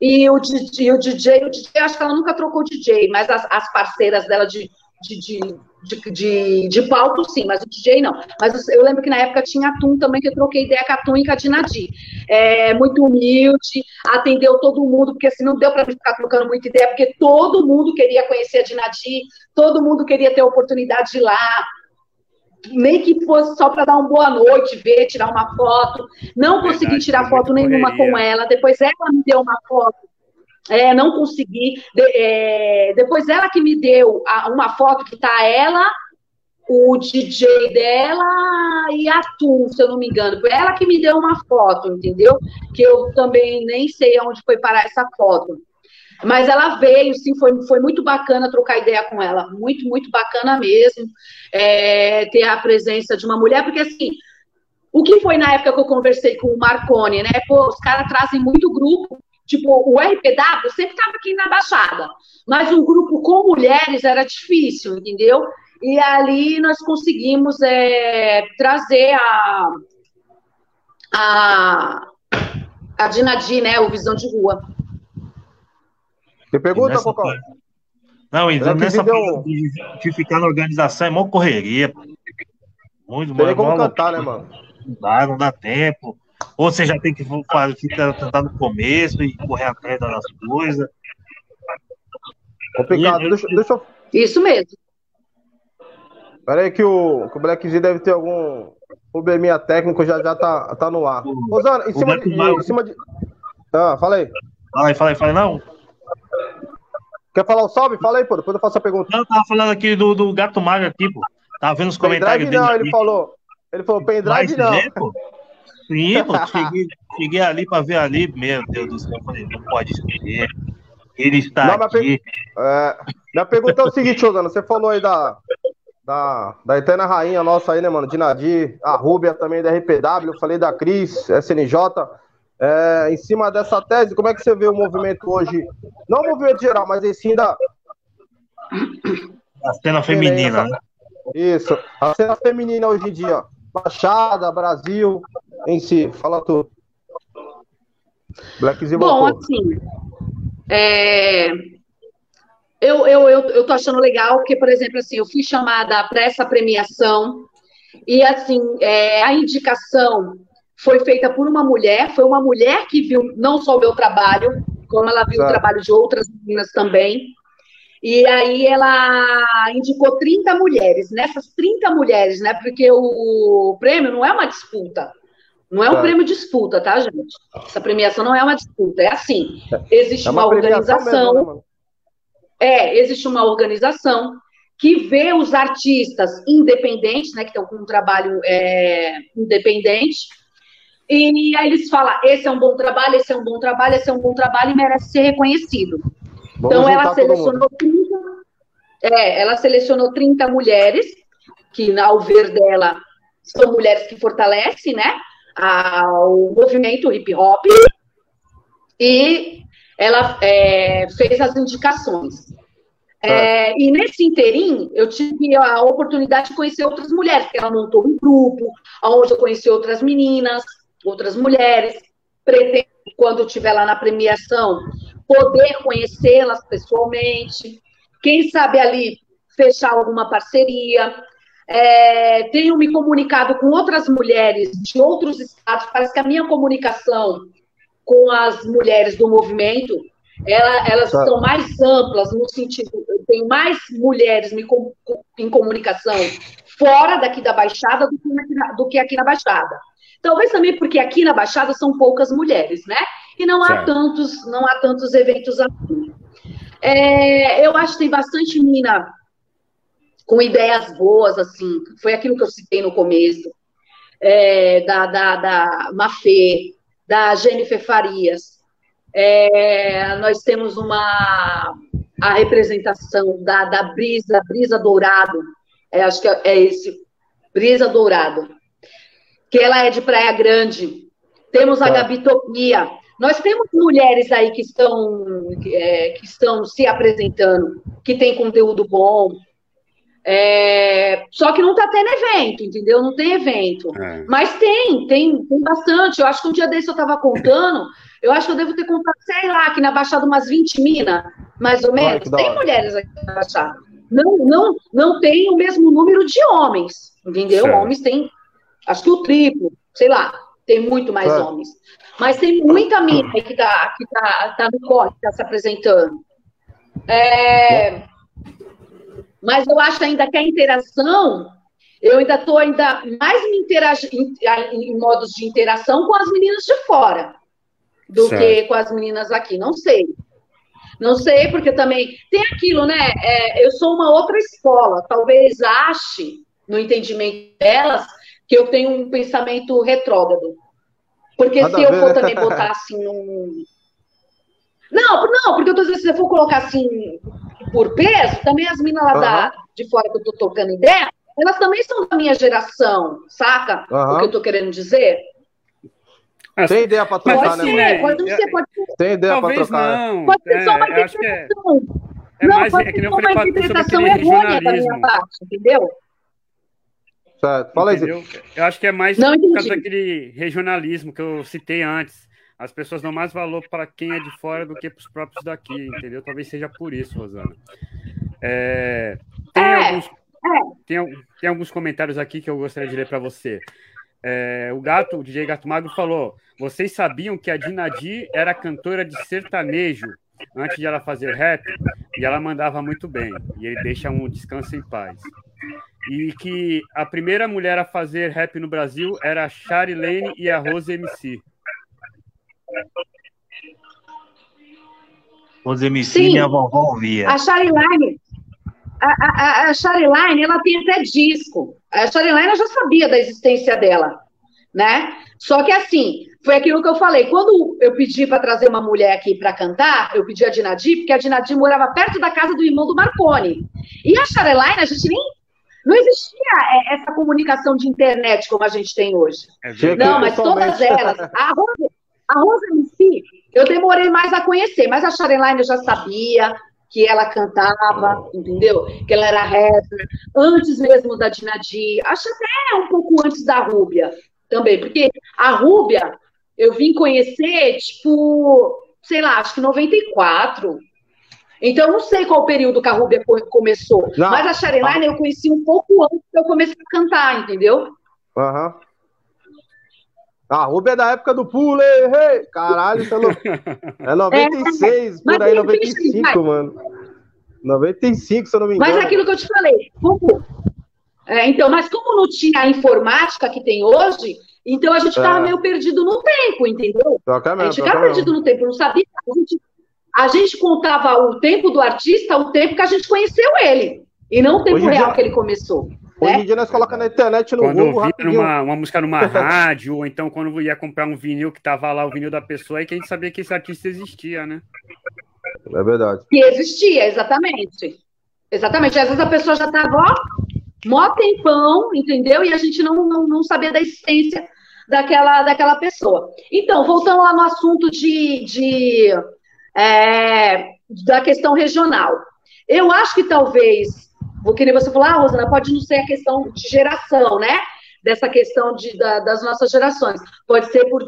e o DJ. O DJ, o DJ acho que ela nunca trocou DJ, mas as, as parceiras dela de, de, de, de, de, palco, sim, mas o DJ não. Mas eu lembro que na época tinha a Tum também, que eu troquei ideia com a Tum e com a Dinadi. É, muito humilde, atendeu todo mundo, porque assim, não deu para ficar trocando muita ideia, porque todo mundo queria conhecer a Dinadi, todo mundo queria ter a oportunidade de ir lá, nem que fosse só para dar uma boa noite, ver, tirar uma foto. Não Verdade, consegui tirar foto nenhuma correria. com ela. Depois ela me deu uma foto. É, não consegui. De, é, depois ela que me deu a, uma foto que tá ela, o DJ dela e a Tum, se eu não me engano. Foi ela que me deu uma foto, entendeu? Que eu também nem sei onde foi parar essa foto. Mas ela veio, sim, foi, foi muito bacana trocar ideia com ela. Muito, muito bacana mesmo é, ter a presença de uma mulher, porque assim, o que foi na época que eu conversei com o Marconi, né? Pô, os caras trazem muito grupo. Tipo, o RPW sempre estava aqui na Baixada, mas um grupo com mulheres era difícil, entendeu? E ali nós conseguimos é, trazer a, a, a Dinadi, né? O Visão de Rua. Você pergunta, nessa... Cocó? Não, então nessa deu... de, ficar na organização é mó correria. Muito, Tem mano, como cantar, né, mano? Não dá, não dá tempo. Ou você já tem que fazer, ficar, tentar no começo e correr atrás das coisas. Complicado. E, deixa, deixa eu... Isso mesmo. Pera aí que o, que o Black Z deve ter algum probleminha técnico, já já tá, tá no ar. Rosana, em cima, de, em cima de. Ah, fala aí. Fala aí, fala aí, fala aí, não. Quer falar o salve? Fala aí, pô. Depois eu faço a pergunta. Não, eu tava falando aqui do, do Gato Magro aqui, pô. Tava vendo os comentários dele. Não, ele falou. Ele falou pendrive não. Jeito, pô? Sim, pô. Cheguei, cheguei ali pra ver ali. Meu Deus do céu. Falei, não pode ser. Ele está não, aqui. Minha, é, minha pergunta é o seguinte, Osana. Você falou aí da, da, da Eterna Rainha nossa aí, né, mano? De Nadir, a Rúbia também da RPW. Eu falei da Cris, SNJ. É, em cima dessa tese, como é que você vê o movimento hoje? Não o movimento geral, mas em cima da. A cena feminina, né? Isso, a cena feminina hoje em dia. Baixada, Brasil, em si. Fala tu. Black Z Bom, assim. É... Eu, eu, eu, eu tô achando legal, porque, por exemplo, assim, eu fui chamada para essa premiação, e assim, é, a indicação foi feita por uma mulher, foi uma mulher que viu não só o meu trabalho, como ela viu certo. o trabalho de outras meninas também. E aí ela indicou 30 mulheres. Nessas 30 mulheres, né? Porque o prêmio não é uma disputa. Não é um certo. prêmio disputa, tá, gente? Essa premiação não é uma disputa. É assim: existe é uma, uma organização. Mesmo, né, é, existe uma organização que vê os artistas independentes, né, que estão com um trabalho é, independente, e aí eles falam: esse é um bom trabalho, esse é um bom trabalho, esse é um bom trabalho e merece ser reconhecido. Vamos então ela selecionou 30, é, ela selecionou 30 mulheres, que ao ver dela são mulheres que fortalecem, né? o movimento hip hop. E ela é, fez as indicações. É, e nesse interim, eu tive a oportunidade de conhecer outras mulheres, porque ela montou um grupo, onde eu conheci outras meninas, outras mulheres. Pretendo, quando estiver lá na premiação, poder conhecê-las pessoalmente. Quem sabe ali fechar alguma parceria. É, tenho me comunicado com outras mulheres de outros estados. Parece que a minha comunicação com as mulheres do movimento ela, elas tá. são mais amplas no sentido, tem mais mulheres me, em comunicação fora daqui da Baixada do que, do que aqui na Baixada. Talvez também porque aqui na Baixada são poucas mulheres, né? E não há tantos, não há tantos eventos assim. É, eu acho que tem bastante mina com ideias boas, assim. Foi aquilo que eu citei no começo. É, da, da, da Mafê, da Jennifer Farias. É, nós temos uma a representação da, da Brisa, Brisa Dourado. É, acho que é, é esse, Brisa Dourado que ela é de Praia Grande. Temos a tá. Gabi Topia. Nós temos mulheres aí que estão, é, que estão se apresentando, que tem conteúdo bom. É, só que não está tendo evento, entendeu? Não tem evento. É. Mas tem, tem, tem bastante. Eu acho que um dia desse eu estava contando, eu acho que eu devo ter contado, sei lá, aqui na Baixada umas 20 minas, mais ou menos. tem mulheres aqui na Baixada. não, não, não tem o mesmo número de homens, entendeu? Certo. Homens têm, acho que o triplo, sei lá, tem muito mais homens. Mas tem muita mina que está que tá, tá no corte, está se apresentando. É, mas eu acho ainda que a interação, eu ainda estou ainda mais me em, modos de interação com as meninas de fora do certo. que com as meninas aqui. Não sei. Não sei, porque também tem aquilo, né? É, eu sou uma outra escola. Talvez ache, no entendimento delas, que eu tenho um pensamento retrógrado. Porque Nada se eu for também botar assim num. Não, não, porque eu tô dizendo, se eu for colocar assim por peso, também as minas lá uhum. da, de fora que eu tô tocando ideia, elas também são da minha geração, saca? Uhum. O que eu tô querendo dizer? Tem ideia para trocar, pode né? Ser, pode não ser, pode ser. Tem ideia para trocar. Não. Pode ser é, só uma é, interpretação. É, é não, mais, pode é ser só uma interpretação errônea da minha parte, entendeu? Certo. Fala aí. Eu acho que é mais não, por causa daquele regionalismo que eu citei antes. As pessoas dão mais valor para quem é de fora do que para os próprios daqui, entendeu? Talvez seja por isso, Rosana. É, tem, é, alguns, tem, tem, alguns comentários aqui que eu gostaria de ler para você. É, o gato, o DJ Gato Magro falou: vocês sabiam que a Dinadi era cantora de sertanejo antes de ela fazer rap? E ela mandava muito bem. E ele deixa um descanso em paz. E que a primeira mulher a fazer rap no Brasil era a Shari Lane e a Rose MC. Rose MC, Sim, minha vovó ouvia. A Shari Lane, a, a, a Line, ela tem até disco. A Shari Line, eu já sabia da existência dela, né? Só que assim, foi aquilo que eu falei. Quando eu pedi para trazer uma mulher aqui para cantar, eu pedi a Dinadi, porque a Dinadi morava perto da casa do irmão do Marconi. E a Shareline, a gente nem. Não existia é, essa comunicação de internet como a gente tem hoje. É não, mas todas elas. A Rosa, a Rosa em si, eu demorei mais a conhecer, mas a Shareline eu já sabia que ela cantava, entendeu? Que ela era rapper, antes mesmo da Dinadi, acho até um pouco antes da Rúbia também, porque a Rúbia eu vim conhecer, tipo, sei lá, acho que 94. Então, não sei qual período que a Rúbia começou. Não. Mas a Shareline eu conheci um pouco antes que eu comecei a cantar, entendeu? Aham. Uhum. A Rúbia é da época do Pule, hey! caralho, é, 96, é, por aí, 95, vai. mano. 95, se eu não me engano. Mas aquilo que eu te falei, como, é, então, mas como não tinha a informática que tem hoje, então a gente ficava é. meio perdido no tempo, entendeu? a gente ficava perdido no tempo, não sabia. A gente, a gente contava o tempo do artista, o tempo que a gente conheceu ele, e não o tempo Hoje real já... que ele começou. Hoje em né? dia nós colocamos na internet no quando Google Quando numa, uma música numa rádio, ou então quando ia comprar um vinil que tava lá, o vinil da pessoa, aí que a gente sabia que esse artista existia, né? É verdade. Que existia, exatamente. Exatamente. Às vezes a pessoa já tava, ó, mó tempão, entendeu? E a gente não, não, não sabia da existência daquela, daquela pessoa. Então, voltando lá no assunto de, de é, da questão regional. Eu acho que talvez Vou querer você falar, ah, Rosana, pode não ser a questão de geração, né? Dessa questão de, da, das nossas gerações. Pode ser por,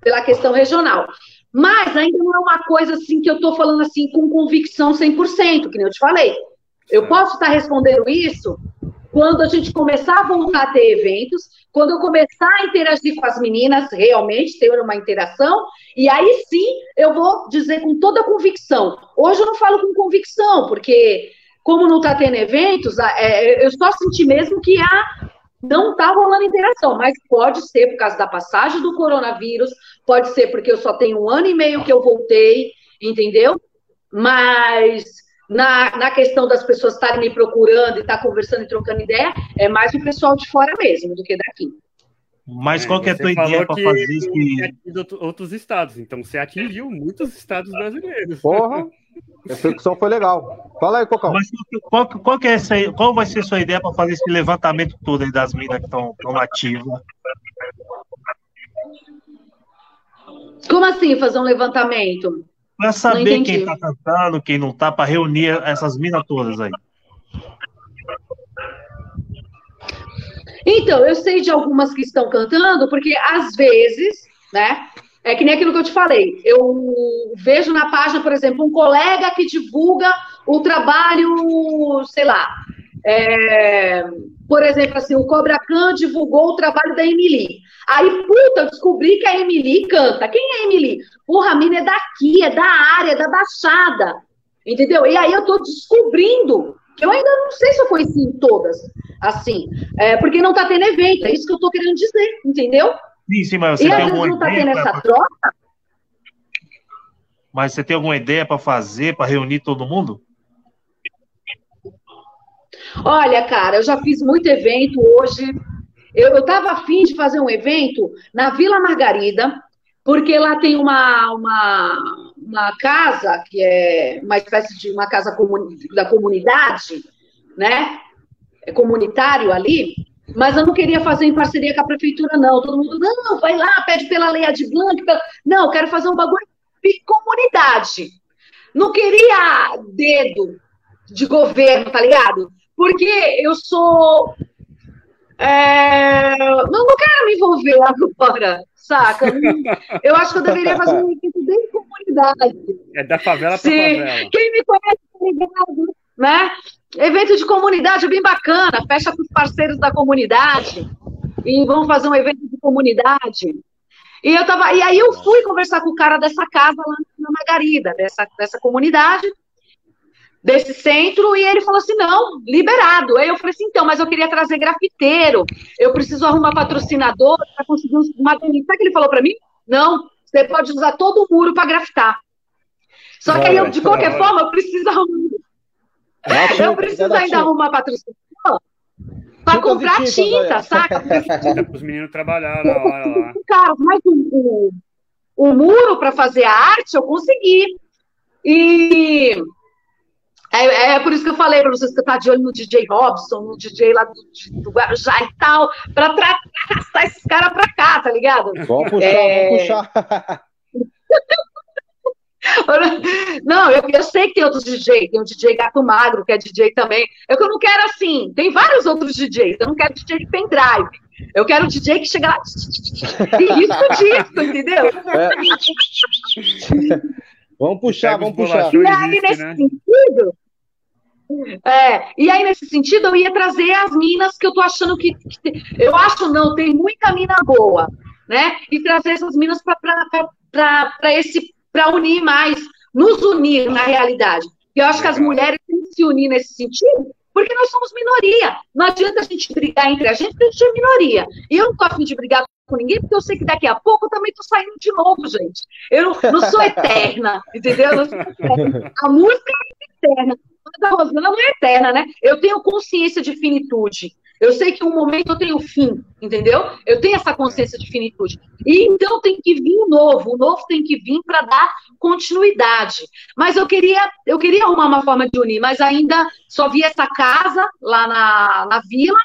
pela questão regional. Mas ainda não é uma coisa assim que eu estou falando assim com convicção 100%, que nem eu te falei. Eu posso estar respondendo isso quando a gente começar a voltar a ter eventos, quando eu começar a interagir com as meninas, realmente ter uma interação, e aí sim eu vou dizer com toda convicção. Hoje eu não falo com convicção, porque como não está tendo eventos, é, eu só senti mesmo que a, não está rolando interação, mas pode ser por causa da passagem do coronavírus, pode ser porque eu só tenho um ano e meio que eu voltei, entendeu? Mas na, na questão das pessoas estarem me procurando e estar tá conversando e trocando ideia, é mais o pessoal de fora mesmo do que daqui. Mas é, qual que é a tua ideia para fazer isso? Outros estados, então você atingiu muitos estados brasileiros. Porra! A execução foi legal. Fala aí, Cocão. Mas qual, qual, que é essa, qual vai ser a sua ideia para fazer esse levantamento todo aí das minas que estão ativas? Como assim fazer um levantamento? Para saber quem está cantando, quem não está, para reunir essas minas todas aí. Então, eu sei de algumas que estão cantando, porque às vezes, né, é que nem aquilo que eu te falei. Eu vejo na página, por exemplo, um colega que divulga o trabalho, sei lá, é, por exemplo, assim, o Cobra Khan divulgou o trabalho da Emily. Aí, puta, descobri que a Emily canta. Quem é a Emily? Porra, a mina é daqui, é da área, é da Baixada. Entendeu? E aí eu tô descobrindo, que eu ainda não sei se eu conheci em todas, assim, é, porque não tá tendo evento, é isso que eu tô querendo dizer, entendeu? Sim, sim, mas você e às vezes não tá tendo pra- essa troca. Mas você tem alguma ideia para fazer, para reunir todo mundo? Olha, cara, eu já fiz muito evento hoje. Eu, eu tava afim de fazer um evento na Vila Margarida, porque lá tem uma, uma, uma casa, que é uma espécie de uma casa comuni- da comunidade, né? É comunitário ali, mas eu não queria fazer em parceria com a prefeitura, não. Todo mundo, não, vai lá, pede pela lei Ad Blanc. Pela... Não, eu quero fazer um bagulho de comunidade. Não queria dedo de governo, tá ligado? Porque eu sou. é, Não, não quero me envolver agora, saca? Eu acho que eu deveria fazer um evento de comunidade. É da favela Sim. favela. Quem me conhece, ligado, né? Evento de comunidade bem bacana, fecha com os parceiros da comunidade e vamos fazer um evento de comunidade. E, eu tava, e aí eu fui conversar com o cara dessa casa lá na Margarida, dessa, dessa comunidade, desse centro, e ele falou assim, não, liberado. Aí eu falei assim, então, mas eu queria trazer grafiteiro, eu preciso arrumar patrocinador para conseguir uma... Sabe o que ele falou para mim? Não, você pode usar todo o muro para grafitar. Só que aí, eu, de qualquer forma, eu preciso arrumar eu preciso ainda arrumar patrocinador para comprar tinta, saca? Dá pros meninos trabalhar hora lá. Cara, mas o, o, o muro para fazer a arte eu consegui. E é, é por isso que eu falei para vocês que eu tá de olho no DJ Robson, no DJ lá do, do Guarujá e tal, para arrastar esses caras para cá, tá ligado? Vamos puxar, É. vamos puxar. Não, eu, eu sei que tem outros DJ, tem o DJ Gato Magro, que é DJ também. Eu que eu não quero assim, tem vários outros DJs, eu não quero DJ de pendrive. Eu quero DJ que chega lá e risco disso, entendeu? É. Vamos puxar, vamos puxar. E aí, existe, nesse né? sentido. É, e aí, nesse sentido, eu ia trazer as minas que eu tô achando que. que eu acho não, tem muita mina boa, né? E trazer essas minas para esse. para unir mais, nos unir na realidade. E eu acho que as mulheres têm que se unir nesse sentido, porque nós somos minoria. Não adianta a gente brigar entre a gente, porque a gente é minoria. E eu não tô afim de brigar com ninguém, porque eu sei que daqui a pouco eu também tô saindo de novo, gente. Eu não, não sou eterna, entendeu? Eterna. A música é eterna. Mas a Rosana não é eterna, né? Eu tenho consciência de finitude. Eu sei que um momento eu tenho fim, entendeu? Eu tenho essa consciência de finitude. E então tem que vir o novo. O novo tem que vir para dar continuidade. Mas eu queria, eu queria arrumar uma forma de unir, mas ainda só vi essa casa lá na, na vila.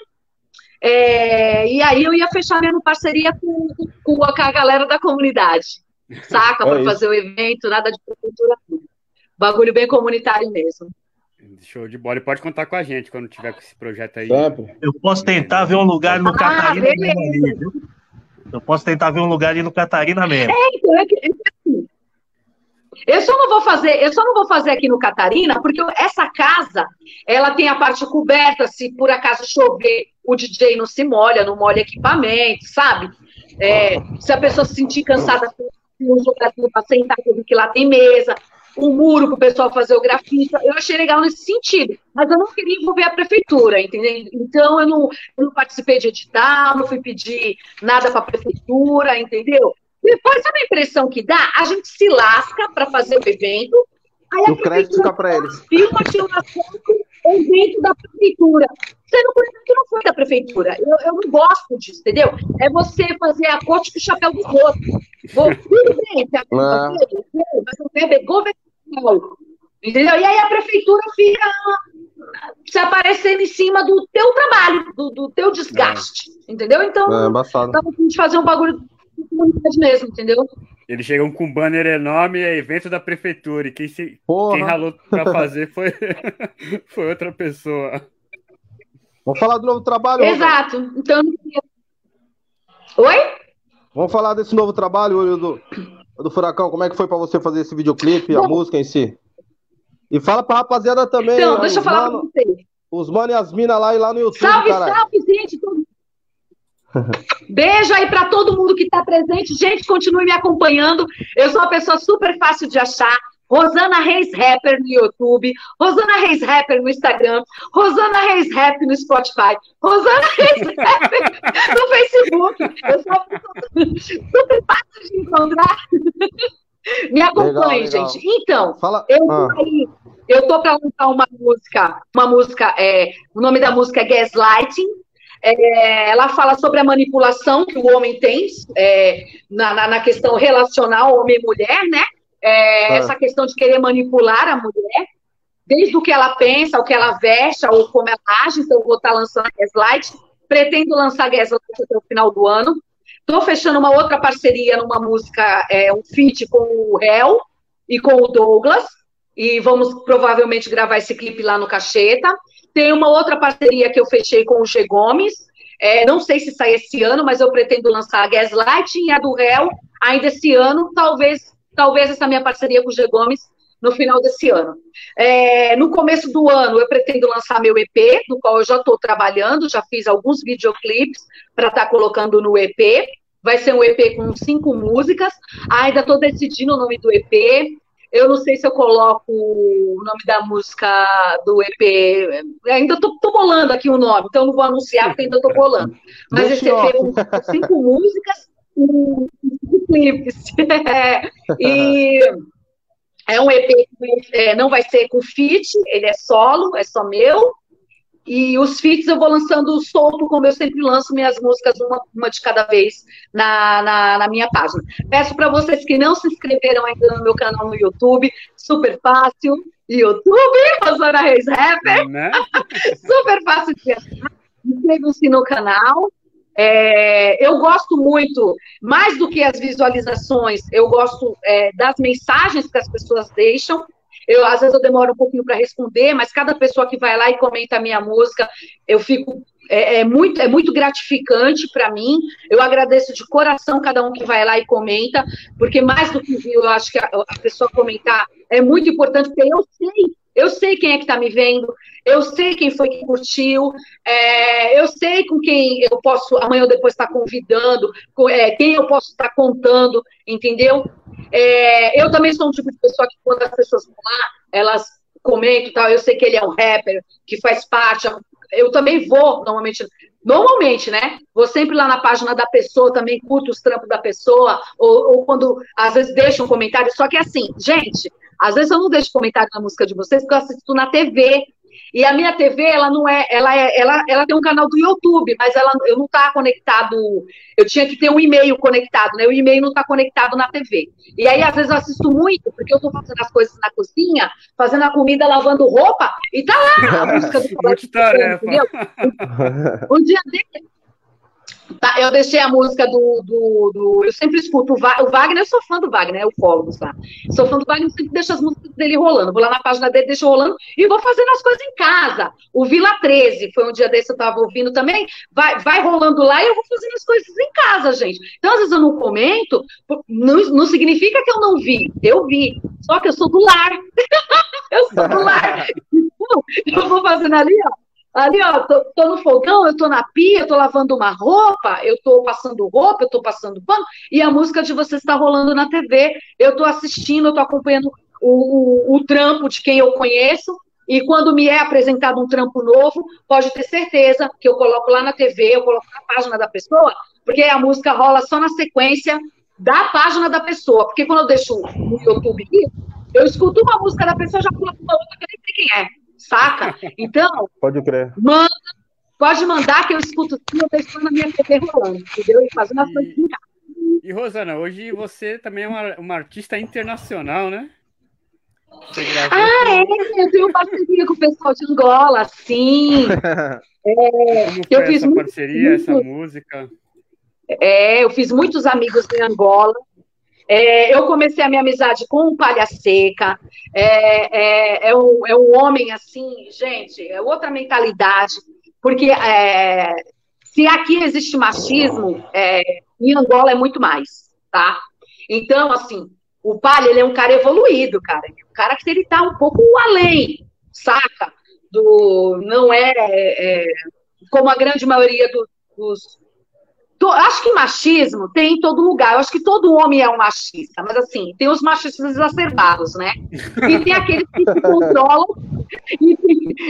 É, e aí eu ia fechar mesmo parceria com, com a com a galera da comunidade. Saca? É Para fazer o evento, nada de prefeitura. Bagulho bem comunitário mesmo. Show de bola. E pode contar com a gente quando tiver com esse projeto aí. Sempre. Eu posso tentar ver um lugar no Ah, Catarina mesmo ali, viu? Eu posso tentar ver um lugar ali no Catarina mesmo. Então, é que- é que assim, Eu só não vou fazer, eu só não vou fazer aqui no Catarina, porque essa casa, ela tem a parte coberta, se por acaso chover, o DJ não se molha, não molha equipamento, sabe? É, se a pessoa se sentir cansada, tem um lugarzinho para sentar, que lá tem mesa, um muro para o pessoal fazer o grafite. Eu achei legal nesse sentido, mas eu não queria envolver a prefeitura, entendeu? Então eu não, eu não participei de edital, não fui pedir nada para a prefeitura, entendeu? Depois, sabe a impressão que dá? A gente se lasca para fazer o evento, aí a o crédito fica para eles. filma, tira uma foto, evento da prefeitura. Você não conhece que não foi da prefeitura. Eu, eu não gosto disso, entendeu? É você fazer a corte com o chapéu dos outros. Vou, tudo bem, você verbo é governamental. Entendeu? E aí a prefeitura fica se aparecendo em cima do teu trabalho, do, do teu desgaste. Entendeu? Então, É embaçado. tava a gente fazer um bagulho de comunidade mesmo, entendeu? Eles chegam com um banner enorme, é evento da prefeitura. E quem, se, quem ralou pra fazer foi, foi outra pessoa. Vamos falar do novo trabalho? Exato. Então, Oi? Vamos falar desse novo trabalho do, do Furacão. Como é que foi para você fazer esse videoclipe, a Bom. música em si? E fala pra rapaziada também. Então, deixa eu falar mano, pra vocês. Os mano e as minas lá e lá no YouTube, Salve, caralho. salve, gente. todo- Beijo aí para todo mundo que está presente. Gente, continue me acompanhando. Eu sou uma pessoa super fácil de achar. Rosana Reis Rapper no YouTube, Rosana Reis Rapper no Instagram, Rosana Reis Rap no Spotify, Rosana Reis Rapper no Facebook. Eu sou super fácil de encontrar. Me acompanhe, Legal, legal. gente. Então, Fala. eu tô Ah, aí, eu tô para lançar uma música, uma música, é, o nome da música é Gaslighting. É, ela fala sobre a manipulação que o homem tem é, na, na- na questão relacional homem e mulher, né? É, Ah. Essa questão de querer manipular a mulher, desde o que ela pensa, o que ela veste, ou como ela age. Então, eu vou estar lançando a Gaslight. Pretendo lançar Gaslight até o final do ano. Estou fechando uma outra parceria numa música, é, um feat com o Hel e com o Douglas. E vamos provavelmente gravar esse clipe lá no Cacheta. Tem uma outra parceria que eu fechei com o G Gomes. É, não sei se sai esse ano, mas eu pretendo lançar a Gaslight e a do Hel ainda esse ano. Talvez, talvez essa minha parceria com o G Gomes no final desse ano. É, no começo do ano, eu pretendo lançar meu EP, no qual eu já estou trabalhando, já fiz alguns videoclipes para estar colocando no EP. Vai ser um EP com cinco músicas. Ainda estou decidindo o nome do EP. Eu não sei se eu coloco o nome da música do EP. Ainda estou bolando aqui o nome, então não vou anunciar porque ainda estou bolando. Mas Deixa esse EP é com cinco músicas e cinco clipes. e é um EP que é, não vai ser com feat, ele é solo, é só meu. E os feats eu vou lançando solto, como eu sempre lanço minhas músicas, uma, uma de cada vez, na, na, na minha página. Peço para vocês que não se inscreveram ainda no meu canal no YouTube, super fácil, YouTube, Rosana Reis Rapper, Né? super fácil de achar. Inscrevam-se no canal. É, eu gosto muito, mais do que as visualizações, eu gosto é, das mensagens que as pessoas deixam. Eu, às vezes eu demoro um pouquinho para responder, mas cada pessoa que vai lá e comenta a minha música, eu fico. É, é muito, é muito gratificante para mim. Eu agradeço de coração cada um que vai lá e comenta, porque mais do que eu acho que a, a pessoa comentar é muito importante, porque eu sei, eu sei quem é que está me vendo, eu sei quem foi que curtiu, é, eu sei com quem eu posso amanhã ou depois estar convidando, com, é, quem eu posso estar contando, entendeu? É, eu também sou um tipo de pessoa que quando as pessoas vão lá, elas comentam e tal, eu sei que ele é um rapper, que faz parte, eu também vou, normalmente, normalmente, né? Vou sempre lá na página da pessoa, também curto os trampos da pessoa, ou, ou quando, às vezes, deixo um comentário, só que assim, gente, às vezes eu não deixo comentário na música de vocês, porque eu assisto na TV, e a minha TV, ela não é, ela é, ela, ela tem um canal do YouTube, mas ela, eu não tá conectado, eu tinha que ter um e-mail conectado, né? O e-mail não tá conectado na TV. E aí, às vezes, eu assisto muito, porque eu tô fazendo as coisas na cozinha, fazendo a comida, lavando roupa, e tá lá a música do Multitarefa. Um dia dele, tá, eu deixei a música do, do, do- Eu sempre escuto o, Va- o Wagner, eu sou fã do Wagner, é o Cólogos lá. Sou fã do Wagner, sempre deixo as músicas dele rolando. Vou lá na página dele, deixo rolando e vou fazendo as coisas em casa. O Vila 13, foi um dia desse eu tava ouvindo também. Vai, vai rolando lá e eu vou fazendo as coisas em casa, gente. Então, às vezes eu não comento, não, não significa que eu não vi. Eu vi. Só que eu sou do lar. eu sou do lar. Então, eu vou fazendo ali, ó. Ali, ó, tô, tô no fogão, eu tô na pia, eu tô lavando uma roupa, eu tô passando roupa, eu tô passando pano, e a música de vocês está rolando na TV, eu tô assistindo, eu tô acompanhando o, o, o trampo de quem eu conheço, e quando me é apresentado um trampo novo, pode ter certeza que eu coloco lá na TV, eu coloco na página da pessoa, porque a música rola só na sequência da página da pessoa, porque quando eu deixo no YouTube, eu escuto uma música da pessoa, já pulo uma outra que eu nem sei quem é, saca? Então, Pode crer. Manda, pode mandar que eu escuto tudo, eu deixo na minha TV rolando, entendeu? E fazendo as coisas casa. E Rosana, hoje você também é uma, uma artista internacional, né? Ah, é, eu tenho parceria com o pessoal de Angola, sim. como eu foi fiz essa muito- parceria, essa muito- música? É, eu fiz muitos amigos em Angola. É, eu comecei a minha amizade com o Palha Seca. É, é, é, um, é um homem assim, gente, é outra mentalidade. Porque é, se aqui existe machismo, é, em Angola é muito mais, tá? Então, assim, O Palha, ele é um cara evoluído, cara. É um cara que ele tá um pouco além, saca? Do, não é, é como a grande maioria do, dos. Acho que machismo tem em todo lugar. Eu acho que todo homem é um machista, mas assim, tem os machistas exacerbados, né? E tem aqueles que se controlam e,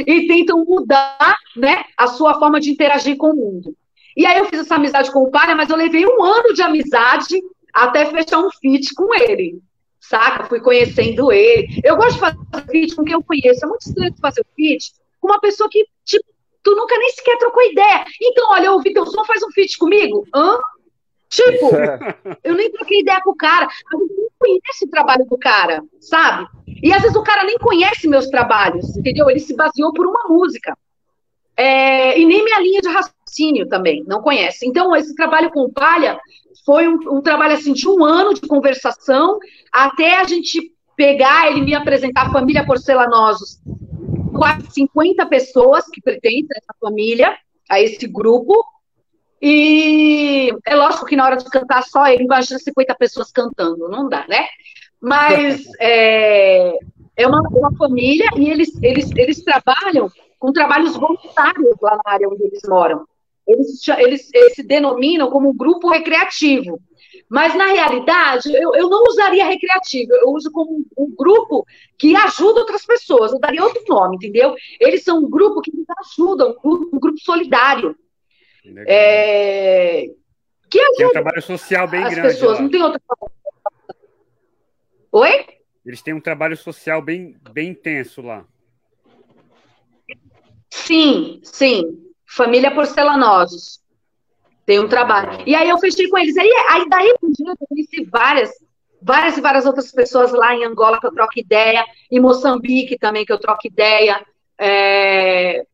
e tentam mudar né, a sua forma de interagir com o mundo. E aí eu fiz essa amizade com o Palha, mas eu levei um ano de amizade até fechar um feat com ele. Saca? Fui conhecendo ele. Eu gosto de fazer feat com quem eu conheço. É muito estranho fazer feat com uma pessoa que, tipo, tu nunca nem sequer trocou ideia. Então, olha, eu ouvi teu som, faz um feat comigo? Hã? Tipo, eu nem troquei ideia com o cara. Eu não conhece o trabalho do cara, sabe? E às vezes o cara nem conhece meus trabalhos, entendeu? Ele se baseou por uma música. É, e nem minha linha de raciocínio também, não conhece. Então, esse trabalho com o Palha foi um, um, trabalho assim de um ano de conversação até a gente pegar ele me apresentar a família Porcelanosos, quase 50 pessoas que pertencem a essa família, a esse grupo. E é lógico que na hora de cantar só ele, imagina 50 pessoas cantando, não dá, né? Mas é, é uma, uma família e eles, eles, eles trabalham com trabalhos voluntários lá na área onde eles moram. Eles, eles, eles se denominam como um grupo recreativo. Mas, na realidade, eu, eu não usaria recreativo, eu uso como um, um, grupo que ajuda outras pessoas. Eu daria outro nome, entendeu? Eles são um grupo que nos ajudam, um grupo, um grupo solidário. É, que ajuda tem um trabalho social bem as grande. pessoas, lá. não tem outra. Oi? Eles têm um trabalho social bem, bem intenso lá. Sim, sim. Família Porcelanosos. Tem um trabalho. E aí eu fechei com eles. Aí, aí daí eu conheci várias, várias e várias outras pessoas lá em Angola que eu troco ideia, em Moçambique também que eu troco ideia. É,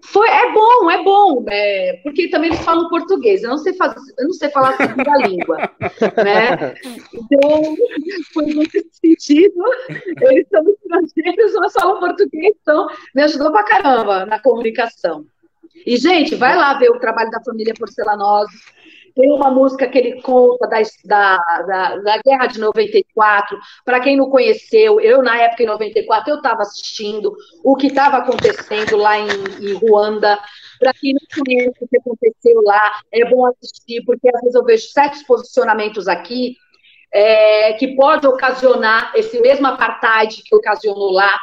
foi, é bom, é bom, é, porque também eles falam português. Eu não sei fazer, eu não sei falar a segunda língua, né? Então, foi muito sentido. Eles são estrangeiros, mas falam português, então me ajudou pra caramba na comunicação. E, gente, vai lá ver o trabalho da família Porcelanosa. Tem uma música que ele conta da, da, da, Guerra de 94. Para quem não conheceu, eu, na época, em 94, eu estava assistindo o que estava acontecendo lá em, em Ruanda. Para quem não conhece o que aconteceu lá, é bom assistir, porque às vezes eu vejo certos posicionamentos aqui é, que pode ocasionar esse mesmo apartheid que ocasionou lá,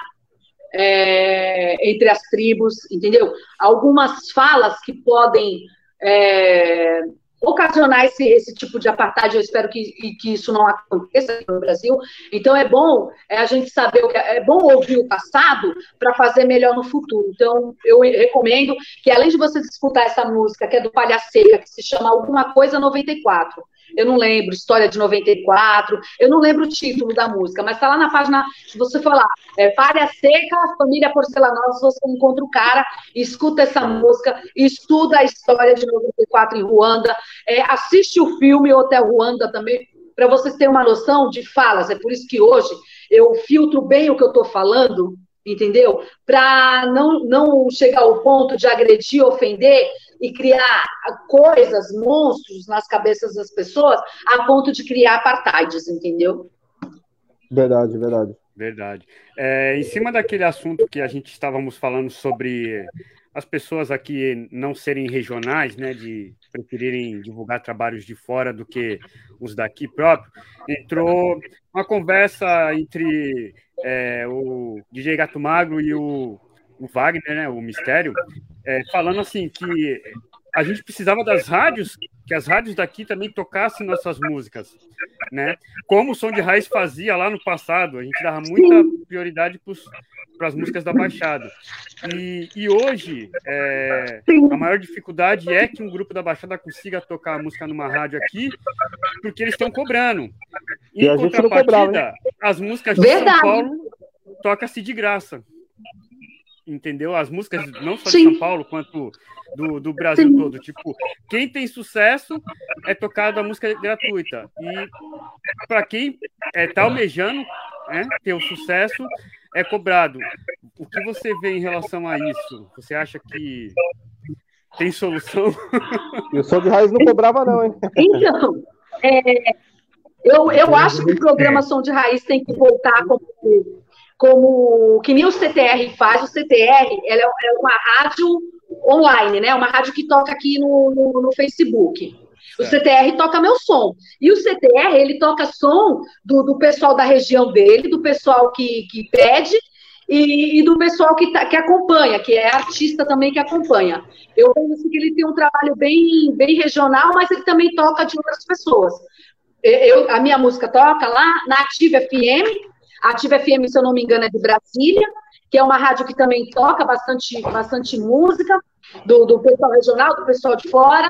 é, entre as tribos, entendeu? Algumas falas que podem é, ocasionar esse, esse tipo de apartheid, eu espero que, que isso não aconteça no Brasil. Então é bom é, a gente saber, o que, é bom ouvir o passado para fazer melhor no futuro. Então eu recomendo que além de você escutar essa música, que é do Palha Seca, que se chama Alguma Coisa 94, eu não lembro, História de 94, eu não lembro o título da música, mas está lá na página, se você for lá, é, Palha Seca, Família Porcelanosa, você encontra o cara, escuta essa música, estuda a história de 94 em Ruanda, é, assiste o filme Hotel Ruanda também, para vocês terem uma noção de falas, é por isso que hoje eu filtro bem o que eu estou falando, entendeu? Para não, não chegar ao ponto de agredir, ofender e criar coisas, monstros nas cabeças das pessoas, a ponto de criar apartheids, entendeu? Verdade, verdade. Verdade. É, em cima daquele assunto que a gente estávamos falando sobre as pessoas aqui não serem regionais, né, de preferirem divulgar trabalhos de fora do que os daqui próprio, entrou uma conversa entre é, o DJ Gato Magro e o, o Wagner, né, o Mistério, é, falando assim que a gente precisava das rádios, que as rádios daqui também tocassem nossas músicas, né? Como o Som de Raiz fazia lá no passado, a gente dava muita prioridade para as músicas da Baixada. E, e hoje, é, a maior dificuldade é que um grupo da Baixada consiga tocar a música numa rádio aqui, porque eles estão cobrando. Em e contrapartida, as músicas de Verdade. São Paulo toca-se de graça entendeu? As músicas não só de Sim. São Paulo, quanto do, do Brasil Sim. todo. Tipo, quem tem sucesso é tocado a música gratuita. E para quem está é, almejando né, ter o sucesso, é cobrado. O que você vê em relação a isso? Você acha que tem solução? E o som de raiz não cobrava, não, hein? Então, é, Eu, eu acho que programação de raiz tem que voltar como, como que nem o CTR faz. O CTR ela é, é uma rádio online, né? Uma rádio que toca aqui no, no, no Facebook. O CTR toca meu som. E o CTR, ele toca som do, do pessoal da região dele, do pessoal que, que pede e, e do pessoal que, tá, que acompanha, que é artista também que acompanha. Eu vejo assim, que ele tem um trabalho bem, bem regional, mas ele também toca de outras pessoas. Eu, a minha música toca lá na Ativa FM. A Ativa FM, se eu não me engano, é de Brasília, que é uma rádio que também toca bastante, bastante música do, do pessoal regional, do pessoal de fora.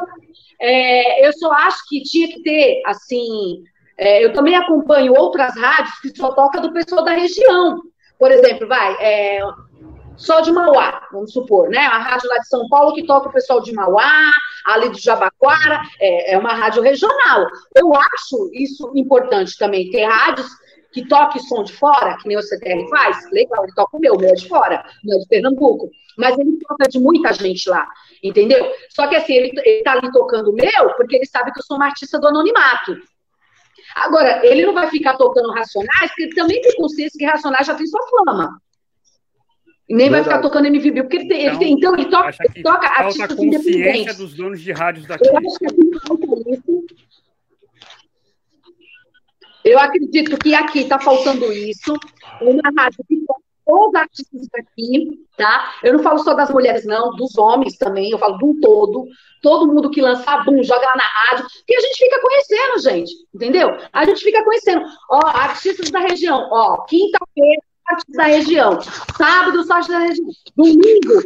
É, eu só acho que tinha que ter, assim, é, eu também acompanho outras rádios que só toca do pessoal da região. Por exemplo, vai, é, só de Mauá, vamos supor, né? A rádio lá de São Paulo que toca o pessoal de Mauá, ali do Jabaquara, é, é uma rádio regional. Eu acho isso importante também, ter rádios que toque som de fora, que nem o CTR faz, legal, ele toca o meu, o meu é de fora, o meu é de Pernambuco, mas ele toca de muita gente lá, entendeu? Só que assim, ele, ele tá ali tocando o meu, porque ele sabe que eu sou uma artista do anonimato. Agora, ele não vai ficar tocando Racionais, porque ele também tem consciência que Racionais já tem sua fama. E nem Verdade. vai ficar tocando MVB, porque ele tem, então, ele, tem, então, ele toca, ele toca artistas independentes. dos donos de rádios daqui. Eu acho que falta isso. Eu acredito que aqui está faltando isso. Uma rádio que os artistas daqui, tá? Eu não falo só das mulheres, não, dos homens também, eu falo um todo. Todo mundo que lança bum, joga lá na rádio, que a gente fica conhecendo, gente, entendeu? A gente fica conhecendo. Ó, artistas da região, ó, quinta-feira, artistas da região, sábado, artistas da região, domingo,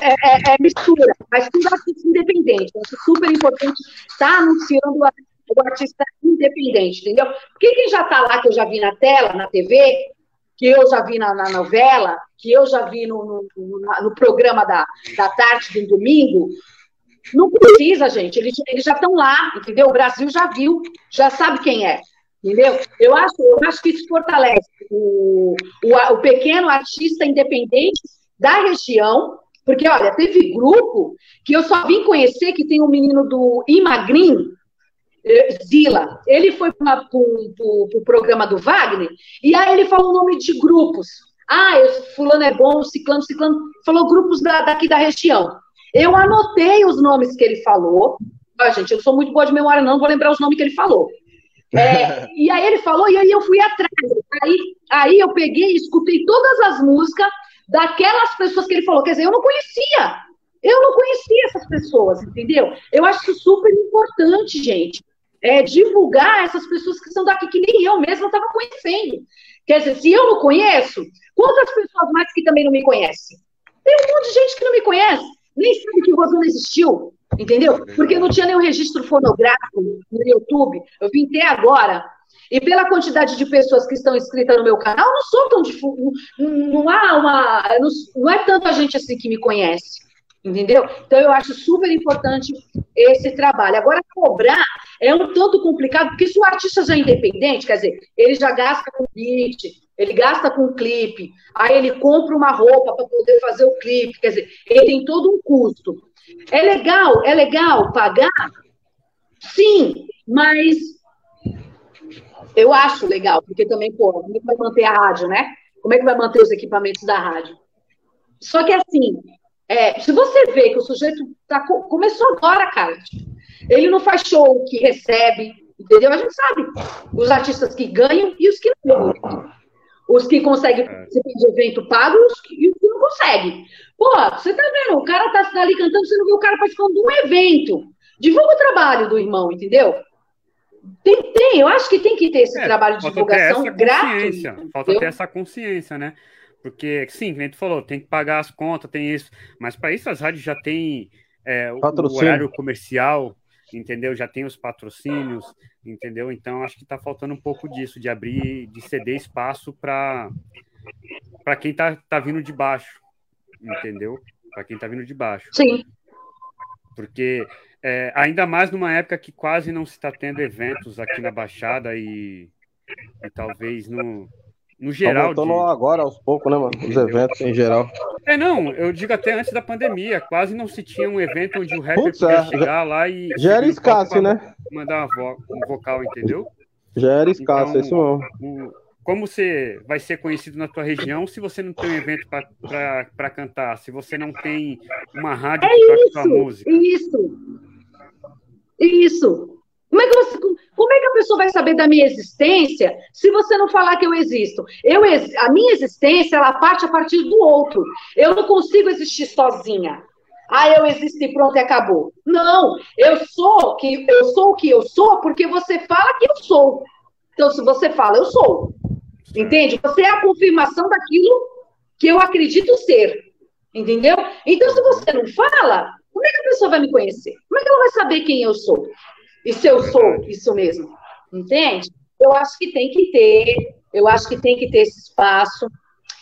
é, é, é mistura, mas tudo artista independente. Acho super importante estar tá anunciando o artista independente, entendeu? Porque quem já está lá, que eu já vi na tela, na TV, que eu já vi na, na novela, que eu já vi no, no, no, programa da, da tarde do domingo, não precisa, gente. Eles, eles já estão lá, entendeu? O Brasil já viu, já sabe quem é. Entendeu? Eu acho, eu acho que isso fortalece o, o, o pequeno artista independente da região, porque, olha, teve grupo que eu só vim conhecer que tem um menino do Imagrim, Zila, ele foi para o pro programa do Wagner, e aí ele falou o nome de grupos. Ah, eu, fulano é bom, ciclano, ciclano, falou grupos da, daqui da região. Eu anotei os nomes que ele falou. Ah, gente, eu sou muito boa de memória, não vou lembrar os nomes que ele falou. É, e aí ele falou, e aí eu fui atrás. Aí, aí eu peguei e escutei todas as músicas daquelas pessoas que ele falou. Quer dizer, eu não conhecia. Eu não conhecia essas pessoas, entendeu? Eu acho isso super importante, gente é, divulgar essas pessoas que são daqui, que nem eu mesma estava conhecendo. Quer dizer, se eu não conheço, quantas pessoas mais que também não me conhecem? Tem um monte de gente que não me conhece, nem sabe que o Rosana existiu, entendeu? Porque não tinha nenhum registro fonográfico no YouTube. Eu vim ter agora. E pela quantidade de pessoas que estão inscritas no meu canal, não sou tão difuso. Não, não há uma. Não, não é tanta gente assim que me conhece entendeu? Então eu acho super importante esse trabalho. Agora, cobrar é um tanto complicado, porque se o artista já é independente, quer dizer, ele já gasta com beat, ele gasta com clipe, aí ele compra uma roupa para poder fazer o clipe, quer dizer, ele tem todo um custo. É legal, é legal pagar? Sim, mas eu acho legal, porque também, pô, como é que vai manter a rádio, né? Como é que vai manter os equipamentos da rádio? Só que assim, é, se você vê que o sujeito tá, começou agora, cara, ele não faz show que recebe, entendeu? A gente sabe os artistas que ganham e os que não ganham. Os que conseguem é. participar de evento pago e os que não conseguem. Pô, você tá vendo? O cara tá ali cantando, você não vê o cara participando de um evento. Divulga o trabalho do irmão, entendeu? Tem, tem, eu acho que tem que ter esse é, trabalho de divulgação gratuito. Falta ter essa consciência, né? Porque, sim, como tu falou, tem que pagar as contas, tem isso. Mas para isso as rádios já têm é, o horário comercial, entendeu? Já tem os patrocínios, entendeu? Então acho que está faltando um pouco disso, de abrir, de ceder espaço para para quem está tá vindo de baixo, entendeu? Para quem está vindo de baixo. Sim. Porque é, ainda mais numa época que quase não se está tendo eventos aqui na Baixada e, e talvez no, no geral. Tá voltando de... agora, aos poucos, né, mano? Os eventos em geral. É, não, eu digo até antes da pandemia. Quase não se tinha um evento onde o rapper Putz, podia é, chegar já, lá e. Já era escasso, né? Mandar vo um vocal, entendeu? Já era escasso, então, é isso mesmo. O, como você vai ser conhecido na tua região se você não tem um evento para cantar, se você não tem uma rádio é que tua música? Isso, isso. Como é, que você, como é que a pessoa vai saber da minha existência se você não falar que eu existo? Eu, a minha existência, ela parte a partir do outro. Eu não consigo existir sozinha. Ah, eu existo e pronto, e acabou. Não, eu sou que eu sou o que eu sou porque você fala que eu sou. Então, se você fala, eu sou. Entende? Você é a confirmação daquilo que eu acredito ser. Entendeu? Então, se você não fala, como é que a pessoa vai me conhecer? Como é que ela vai saber quem eu sou? E se eu sou isso mesmo? Entende? Eu acho que tem que ter, eu acho que tem que ter esse espaço.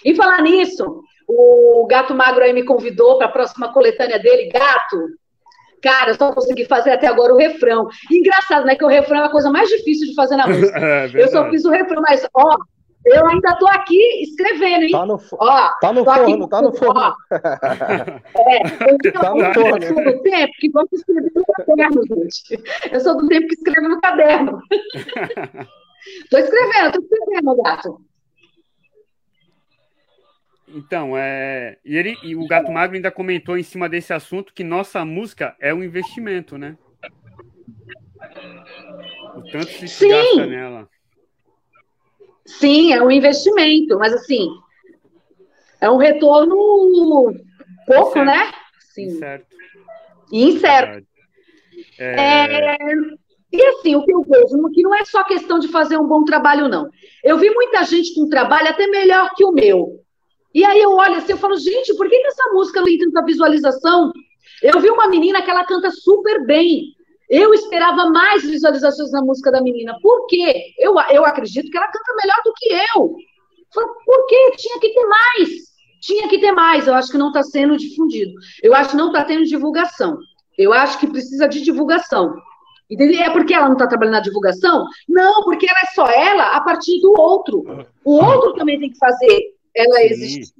E falar nisso, o Gato Magro aí me convidou para a próxima coletânea dele. Gato, cara, eu só consegui fazer até agora o refrão. engraçado, né? Que o refrão é a coisa mais difícil de fazer na música. É, eu só fiz o refrão, mas, ó, eu ainda tô aqui escrevendo, hein? Tá no, ó, tá no forno, tá no forno. Ó. É, eu, tá no forno. eu sou do tempo que vamos escrever no caderno, gente. Eu sou do tempo que escreve no caderno. tô escrevendo, tô escrevendo, gato. Então, é, e, ele, e o Gato Magro ainda comentou em cima desse assunto que nossa música é um investimento, né? O tanto que se gasta nela. Sim, é um investimento, mas assim, é um retorno pouco, incerto. né? Sim. Incerto. Incerto. É... É... E assim, o que eu vejo, que não é só questão de fazer um bom trabalho, não. Eu vi muita gente com um trabalho até melhor que o meu. E aí eu olho assim, eu falo, gente, por que, que essa música não tem tanta visualização? Eu vi uma menina que ela canta super bem. Eu esperava mais visualizações na música da menina. Por quê? Eu, eu acredito que ela canta melhor do que eu. Por quê? Tinha que ter mais. Tinha que ter mais. Eu acho que não está sendo difundido. Eu acho que não está tendo divulgação. Eu acho que precisa de divulgação. Entendeu? É porque ela não está trabalhando na divulgação? Não, porque ela é só ela a partir do outro. O outro também tem que fazer ela existir.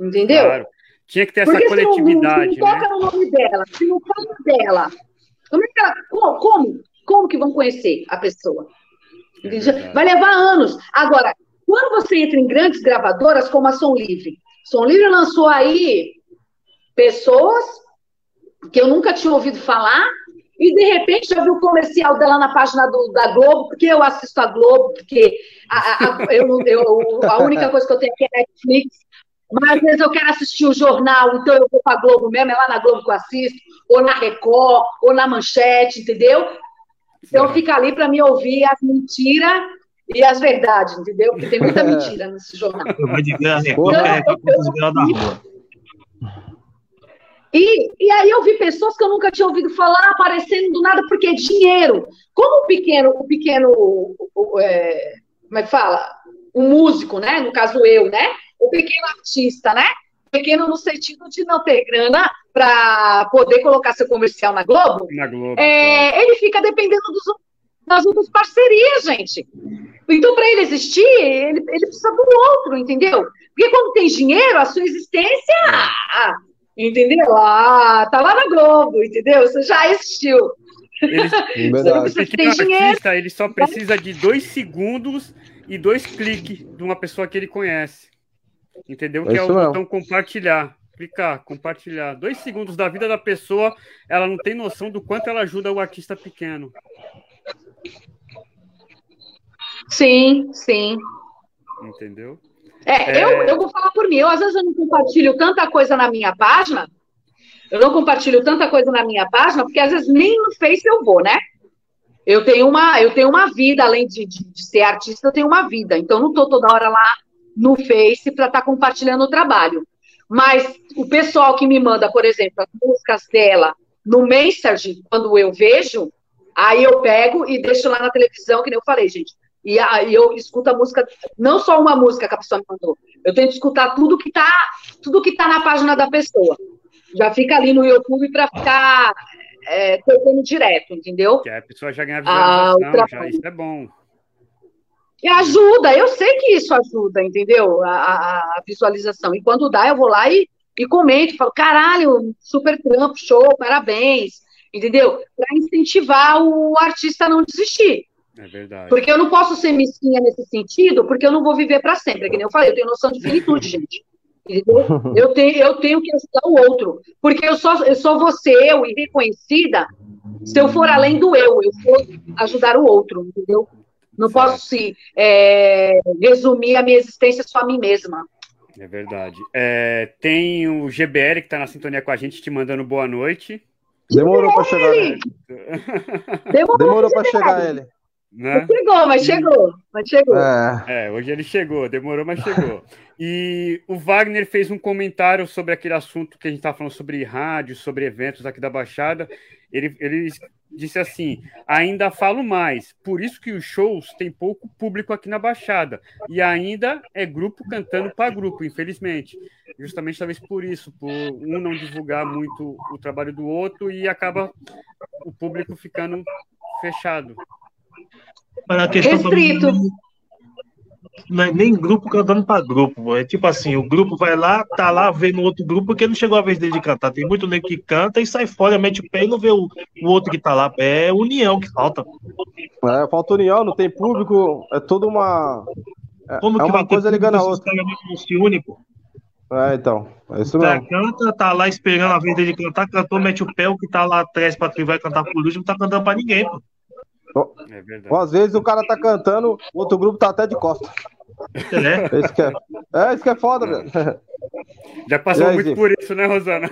Entendeu? Claro. Tinha que ter essa coletividade. Se não, se não toca né? no nome dela, se não fala dela, como, é que ela, como, como, como que vão conhecer a pessoa? É Vai levar anos. Agora, quando você entra em grandes gravadoras como a Som Livre, Som Livre lançou aí pessoas que eu nunca tinha ouvido falar, e de repente já vi o comercial dela na página do, da Globo, porque eu assisto a Globo, porque a, a, eu, eu, a única coisa que eu tenho aqui é Netflix, mas às vezes eu quero assistir o jornal, então eu vou para a Globo mesmo, é lá na Globo que eu assisto, ou na Record, ou na Manchete, entendeu? Então fica ali para me ouvir as mentiras e as verdades, entendeu? Porque tem muita mentira nesse jornal. Eu vou a Record, então, é eu, da rua. E, e aí eu vi pessoas que eu nunca tinha ouvido falar aparecendo do nada, porque é dinheiro. Como o pequeno, o pequeno, o, é, como é que fala? O músico, né? No caso eu, né? O pequeno artista, né? Pequeno no sentido de não ter grana para poder colocar seu comercial na Globo. Na Globo. É, ele fica dependendo dos, das outras parcerias, gente. Então, para ele existir, ele, ele, precisa do outro, entendeu? Porque quando tem dinheiro, a sua existência. É Entendeu? Ah, tá lá na Globo, entendeu? Você já existiu. Ele, Você tem artista, ele só precisa de dois segundos e dois cliques de uma pessoa que ele conhece. Entendeu? Que é, é o botão compartilhar. Clicar, compartilhar. Dois segundos da vida da pessoa, ela não tem noção do quanto ela ajuda o artista pequeno. Sim, sim. Entendeu? É, é... Eu, eu vou falar por mim. Eu, às vezes, eu não compartilho tanta coisa na minha página. Eu não compartilho tanta coisa na minha página, porque às vezes nem no Face eu vou, né? Eu tenho uma, eu tenho uma vida, além de, de, de ser artista, eu tenho uma vida. Então, não estou toda hora lá no Face para estar tá compartilhando o trabalho. Mas o pessoal que me manda, por exemplo, as músicas dela no Message, quando eu vejo, aí eu pego e deixo lá na televisão, que nem eu falei, gente. E aí eu escuto a música, não só uma música que a pessoa me mandou. Eu tento escutar tudo que tá, tudo que tá na página da pessoa. Já fica ali no YouTube para ficar é, tocando direto, entendeu? Que a pessoa já ganha visualização, ah, já, isso é bom. E ajuda, eu sei que isso ajuda, entendeu? A, a, a visualização. E quando dá, eu vou lá e, e comento, falo, caralho, super trampo, show, parabéns, entendeu? Para incentivar o artista a não desistir. É verdade. Porque eu não posso ser mesquinha nesse sentido, porque eu não vou viver para sempre. É que nem eu falei, eu tenho noção de finitude, gente. Entendeu? Eu tenho, eu tenho que ajudar o outro. Porque eu só, eu só vou ser eu e reconhecida se eu for além do eu. Eu for ajudar o outro, entendeu? Não certo. posso se, é, resumir a minha existência só a mim mesma. É verdade. É, tem o GBR que está na sintonia com a gente, te mandando boa noite. Demorou para chegar. Né? Demorou, Demorou para chegar ele. Né? Chegou, mas chegou. Mas chegou. É. é, hoje ele chegou, demorou, mas chegou. E o Wagner fez um comentário sobre aquele assunto que a gente estava falando sobre rádio, sobre eventos aqui da Baixada. Ele, ele disse assim: ainda falo mais, por isso que os shows têm pouco público aqui na Baixada. E ainda é grupo cantando para grupo, infelizmente. Justamente talvez por isso, por um não divulgar muito o trabalho do outro e acaba o público ficando fechado. Mas a questão Restrito. Não é nem grupo cantando para grupo. É tipo assim, o grupo vai lá, tá lá vendo outro grupo porque não chegou a vez dele de cantar. Tem muito nego que canta e sai fora, mete o pé e não vê o, o outro que tá lá. É união que falta. É, falta união, não tem público, é tudo uma. É, Como é que uma coisa ligando a outra. Não se une, pô. É, então. É isso mesmo. canta, tá lá esperando a vez dele cantar, cantou, mete o pé, o que tá lá atrás pra quem vai cantar por último, não tá cantando pra ninguém, pô. É verdade. Ou às vezes o cara tá cantando, o outro grupo tá até de costas. É? Isso que é, é, isso que é foda, velho. Já passou aí, muito por isso, né, Rosana?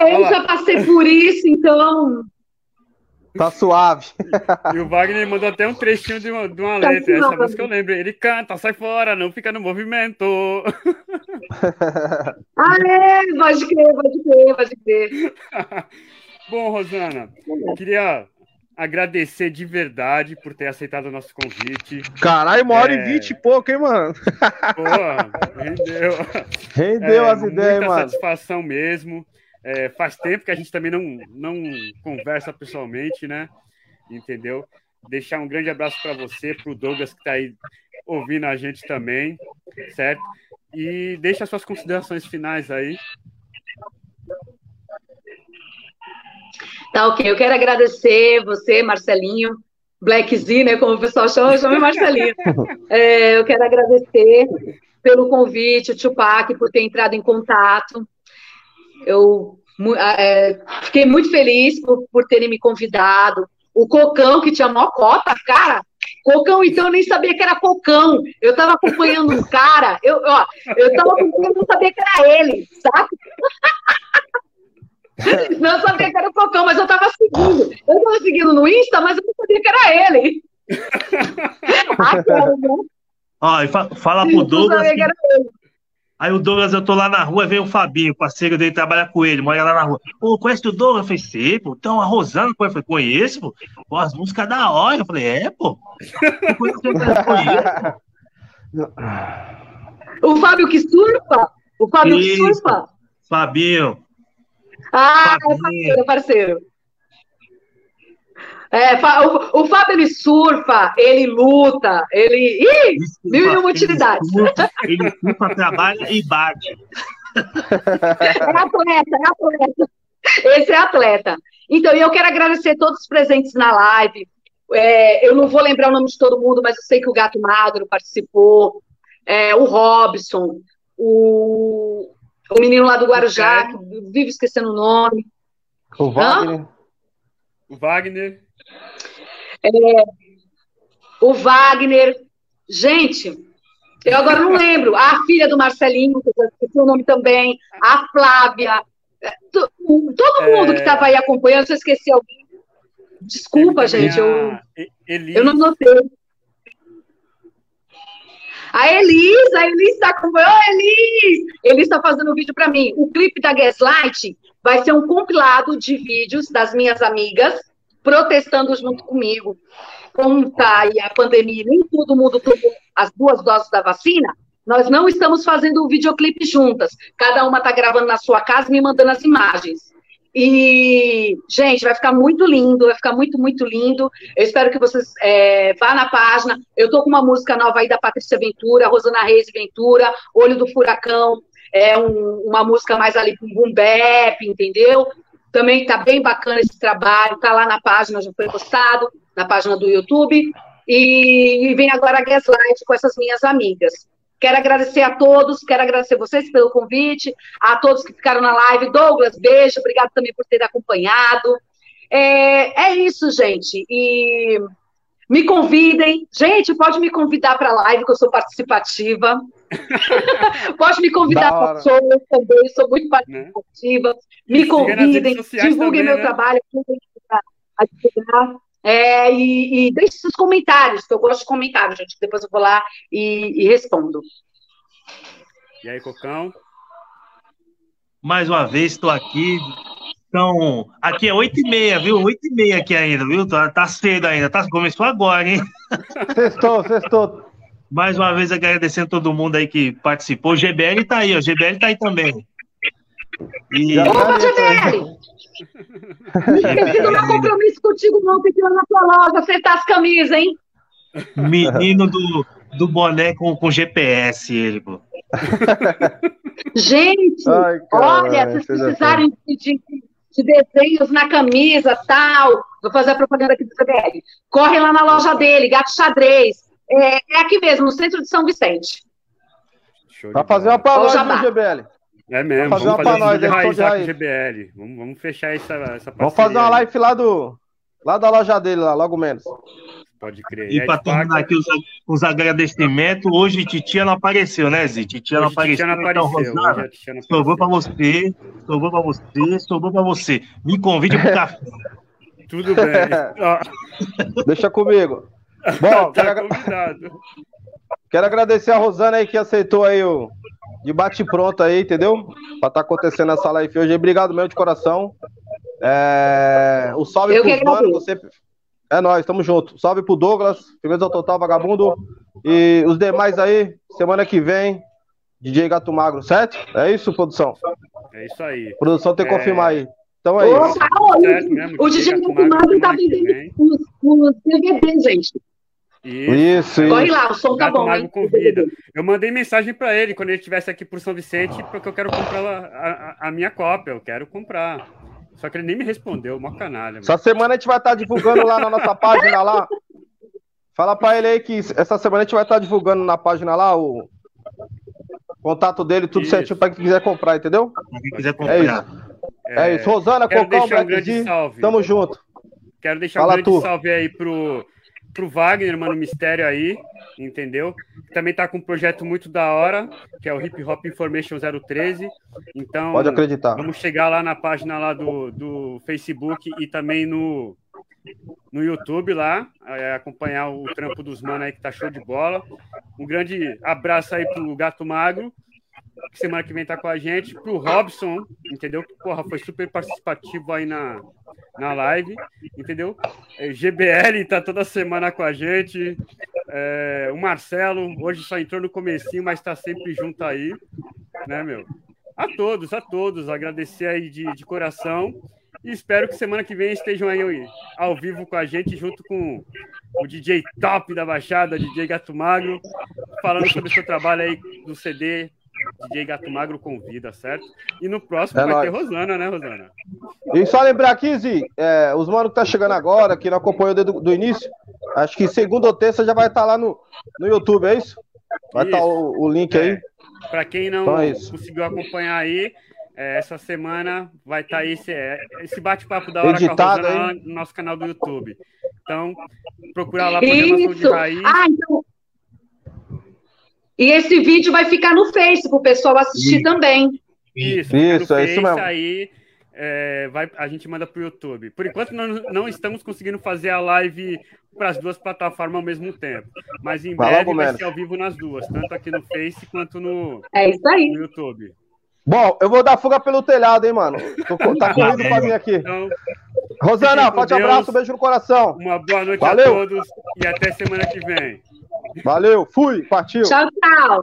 É, eu já passei por isso, então. Tá suave. E o Wagner mandou até um trechinho de uma, de uma tá letra. Essa música eu lembro. Ele canta, sai fora, não fica no movimento. ah, é, pode crer, pode crer, pode crer. Bom, Rosana, queria agradecer de verdade por ter aceitado o nosso convite. Caralho, uma hora é... e vinte e pouco, hein, mano? Pô, rendeu. Rendeu é, as ideias, mano. satisfação mesmo. É, faz tempo que a gente também não, não conversa pessoalmente, né? Entendeu? Deixar um grande abraço para você, para o Douglas que está aí ouvindo a gente também, certo? E deixa as suas considerações finais aí. Tá ok, eu quero agradecer você, Marcelinho, Black Z, né, como o pessoal chama, eu chamo Marcelinho. É, eu quero agradecer pelo convite, o Tupac, por ter entrado em contato. Eu é, fiquei muito feliz por, por terem me convidado. O Cocão, que tinha maior cota, cara, Cocão, então, eu nem sabia que era Cocão. Eu estava acompanhando um cara, eu, ó, eu estava acompanhando, não sabia que era ele, sabe? Não sabia que era o Cocão, mas eu tava seguindo. Eu tava seguindo no Insta, mas eu não sabia que era ele. Ó, fa fala pro Douglas. Que... Aí o Douglas, eu tô lá na rua, vem o Fabinho, parceiro dele, trabalha com ele, mora lá na rua. Pô, conhece o Douglas? Eu falei, sei, pô. Então, a Rosana. Eu falei, conheço, pô. pô. As músicas da hora. Eu falei, é, pô. o Fábio que surfa? O Fábio Isso. que surfa? Fabinho. Ah, é parceiro, parceiro. É, o, o Fábio ele surfa, ele luta, ele. Ih, mil e uma utilidades. Ele surfa, trabalha e bate. É atleta, é atleta. Esse é atleta. Então, eu quero agradecer todos os presentes na live. É, eu não vou lembrar o nome de todo mundo, mas eu sei que o Gato Magro participou, é, o Robson, o, o menino lá do Guarujá, que vive esquecendo o nome. O Wagner. Hã? O Wagner. É, o Wagner. Gente, eu agora não lembro. A filha do Marcelinho, que eu esqueci o nome também. A Flávia. É, todo mundo é... que estava aí acompanhando, se eu esqueci alguém. Desculpa, gente. Eu, eu não notei. A Elis, a Elis está com. Ô, Elis! Elis está fazendo um vídeo para mim. O clipe da Gaslight vai ser um compilado de vídeos das minhas amigas protestando junto comigo. Como está aí a pandemia, nem todo mundo tomou as duas doses da vacina, nós não estamos fazendo o videoclipe juntas. Cada uma está gravando na sua casa e me mandando as imagens. E, gente, vai ficar muito lindo, vai ficar muito, muito lindo. Eu espero que vocês é, vá na página. Eu tô com uma música nova aí da Patrícia Ventura, Rosana Reis Ventura, Olho do Furacão, é um, uma música mais ali com boom bap, entendeu? Também está bem bacana esse trabalho, está lá na página, já foi postado, na página do YouTube. E, e vem agora a Gaslight com essas minhas amigas. Quero agradecer a todos, quero agradecer vocês pelo convite, a todos que ficaram na live. Douglas, beijo, obrigado também por ter acompanhado. É, é isso, gente. E me convidem. Gente, pode me convidar para a live, que eu sou participativa. pode me convidar para show também, sou muito participativa. Me convidem, divulguem também, meu né? trabalho. É, e, e deixe seus comentários, que eu gosto de comentários, gente. Depois eu vou lá e, e respondo. E aí, Cocão? Mais uma vez estou aqui então, aqui é 8 e meia, viu? 8 e meia aqui ainda, viu? Tá, tá cedo ainda, tá? Começou agora, hein? Sextou, sextou. Mais uma vez agradecendo todo mundo aí que participou. O GBL tá aí, ó. O GBL tá aí também. E... Opa, GBL! Não esqueci do meu compromisso contigo, não, que na tua loja acertar as camisas, hein? Menino do, do boné com, com GPS, ele, pô. Gente, Ai, olha, se precisarem de, de desenhos na camisa, tal. Vou fazer a propaganda aqui do CBL. Corre lá na loja dele, Gato Xadrez. É, é aqui mesmo, no centro de São Vicente. Vai fazer uma palavra no GBL. É mesmo, vamos fazer, uma fazer raiz de raiz. GBL. Vamos, vamos fechar essa, essa Vamos fazer uma live lá do lá da loja dele, lá, logo menos. Pode crer. E, para terminar aqui os, os, agradecimentos, hoje Titia não apareceu, né, Zi? Titia não apareceu. Titia não então, apareceu. Então, Rosana, sobrou para você, sobrou para você, sobrou para você. Me convide para café. Tudo bem. Deixa comigo. Bom, tá quero, quero agradecer a Rosana aí que aceitou aí o de bate pronto aí, entendeu? Para estar tá acontecendo essa live hoje. Obrigado mesmo de coração. É... O salve Eu pros mano, você é nóis, tamo junto. Salve pro Douglas, primeiro ao total, vagabundo. E os demais aí, semana que vem, DJ Gato Magro, certo? É isso, produção? É isso aí. Produção tem que é... confirmar aí. Então é isso. Certo mesmo, o DJ Gato Magro tá vendendo os, os DVD, gente. Isso, isso. Corre lá, o som tá bom. Mago convida. Eu mandei mensagem para ele quando ele estivesse aqui por São Vicente, porque eu quero comprar a, a, a minha cópia, eu quero comprar. Só que ele nem me respondeu, uma canalha. Essa semana a gente vai estar tá divulgando lá na nossa página lá. Fala pra ele aí que essa semana a gente vai estar tá divulgando na página lá o contato dele, tudo isso. certinho pra quem quiser comprar, entendeu? quem quiser comprar. É isso. É, é isso. Rosana, Cocão, Black um tamo junto. Quero deixar Fala um grande tu. salve aí pro pro Wagner, mano, mistério aí, entendeu? Também tá com um projeto muito da hora, que é o Hip Hop Information 013. Então, pode acreditar. Vamos chegar lá na página lá do, do Facebook e também no no YouTube lá, é, acompanhar o trampo dos manos aí que tá show de bola. Um grande abraço aí pro Gato Magro que semana que vem tá com a gente, pro Robson, entendeu? Que, porra, foi super participativo aí na, na live, entendeu? É, GBL tá toda semana com a gente, é, o Marcelo, hoje só entrou no comecinho, mas tá sempre junto aí, né, meu? A todos, a todos, agradecer aí de, de coração e espero que semana que vem estejam aí ao vivo com a gente, junto com o DJ top da Baixada, DJ Gato Magro, falando sobre o seu trabalho aí do CD DJ Gato Magro convida, certo? E no próximo é vai nóis. ter Rosana, né, Rosana? E só lembrar aqui, Zi, é, os manos que tá chegando agora, que não acompanhou do, do início, acho que segunda ou terça já vai estar tá lá no, no YouTube, é isso? Vai estar tá o, o, link aí. É. Para quem não então é conseguiu acompanhar aí, é, essa semana vai estar tá esse, é, esse bate-papo da hora Editado, com a Rosana no nosso canal do YouTube. Então, procurar lá a programação Isso. de raiz. Ah, então e esse vídeo vai ficar no Face para o pessoal assistir isso. também. Isso, isso é isso mesmo. Aí é, vai, a gente manda para o YouTube. Por enquanto, nós não estamos conseguindo fazer a live para as duas plataformas ao mesmo tempo. Mas em vai breve vai ser ao vivo nas duas, tanto aqui no Face quanto no, é isso aí. no YouTube. Bom, eu vou dar fuga pelo telhado, hein, mano? Tô, tá correndo para mim aqui. Então, Rosana, forte abraço, beijo no coração. Uma boa noite Valeu. a todos e até semana que vem. Valeu, fui, partiu. Tchau, tchau.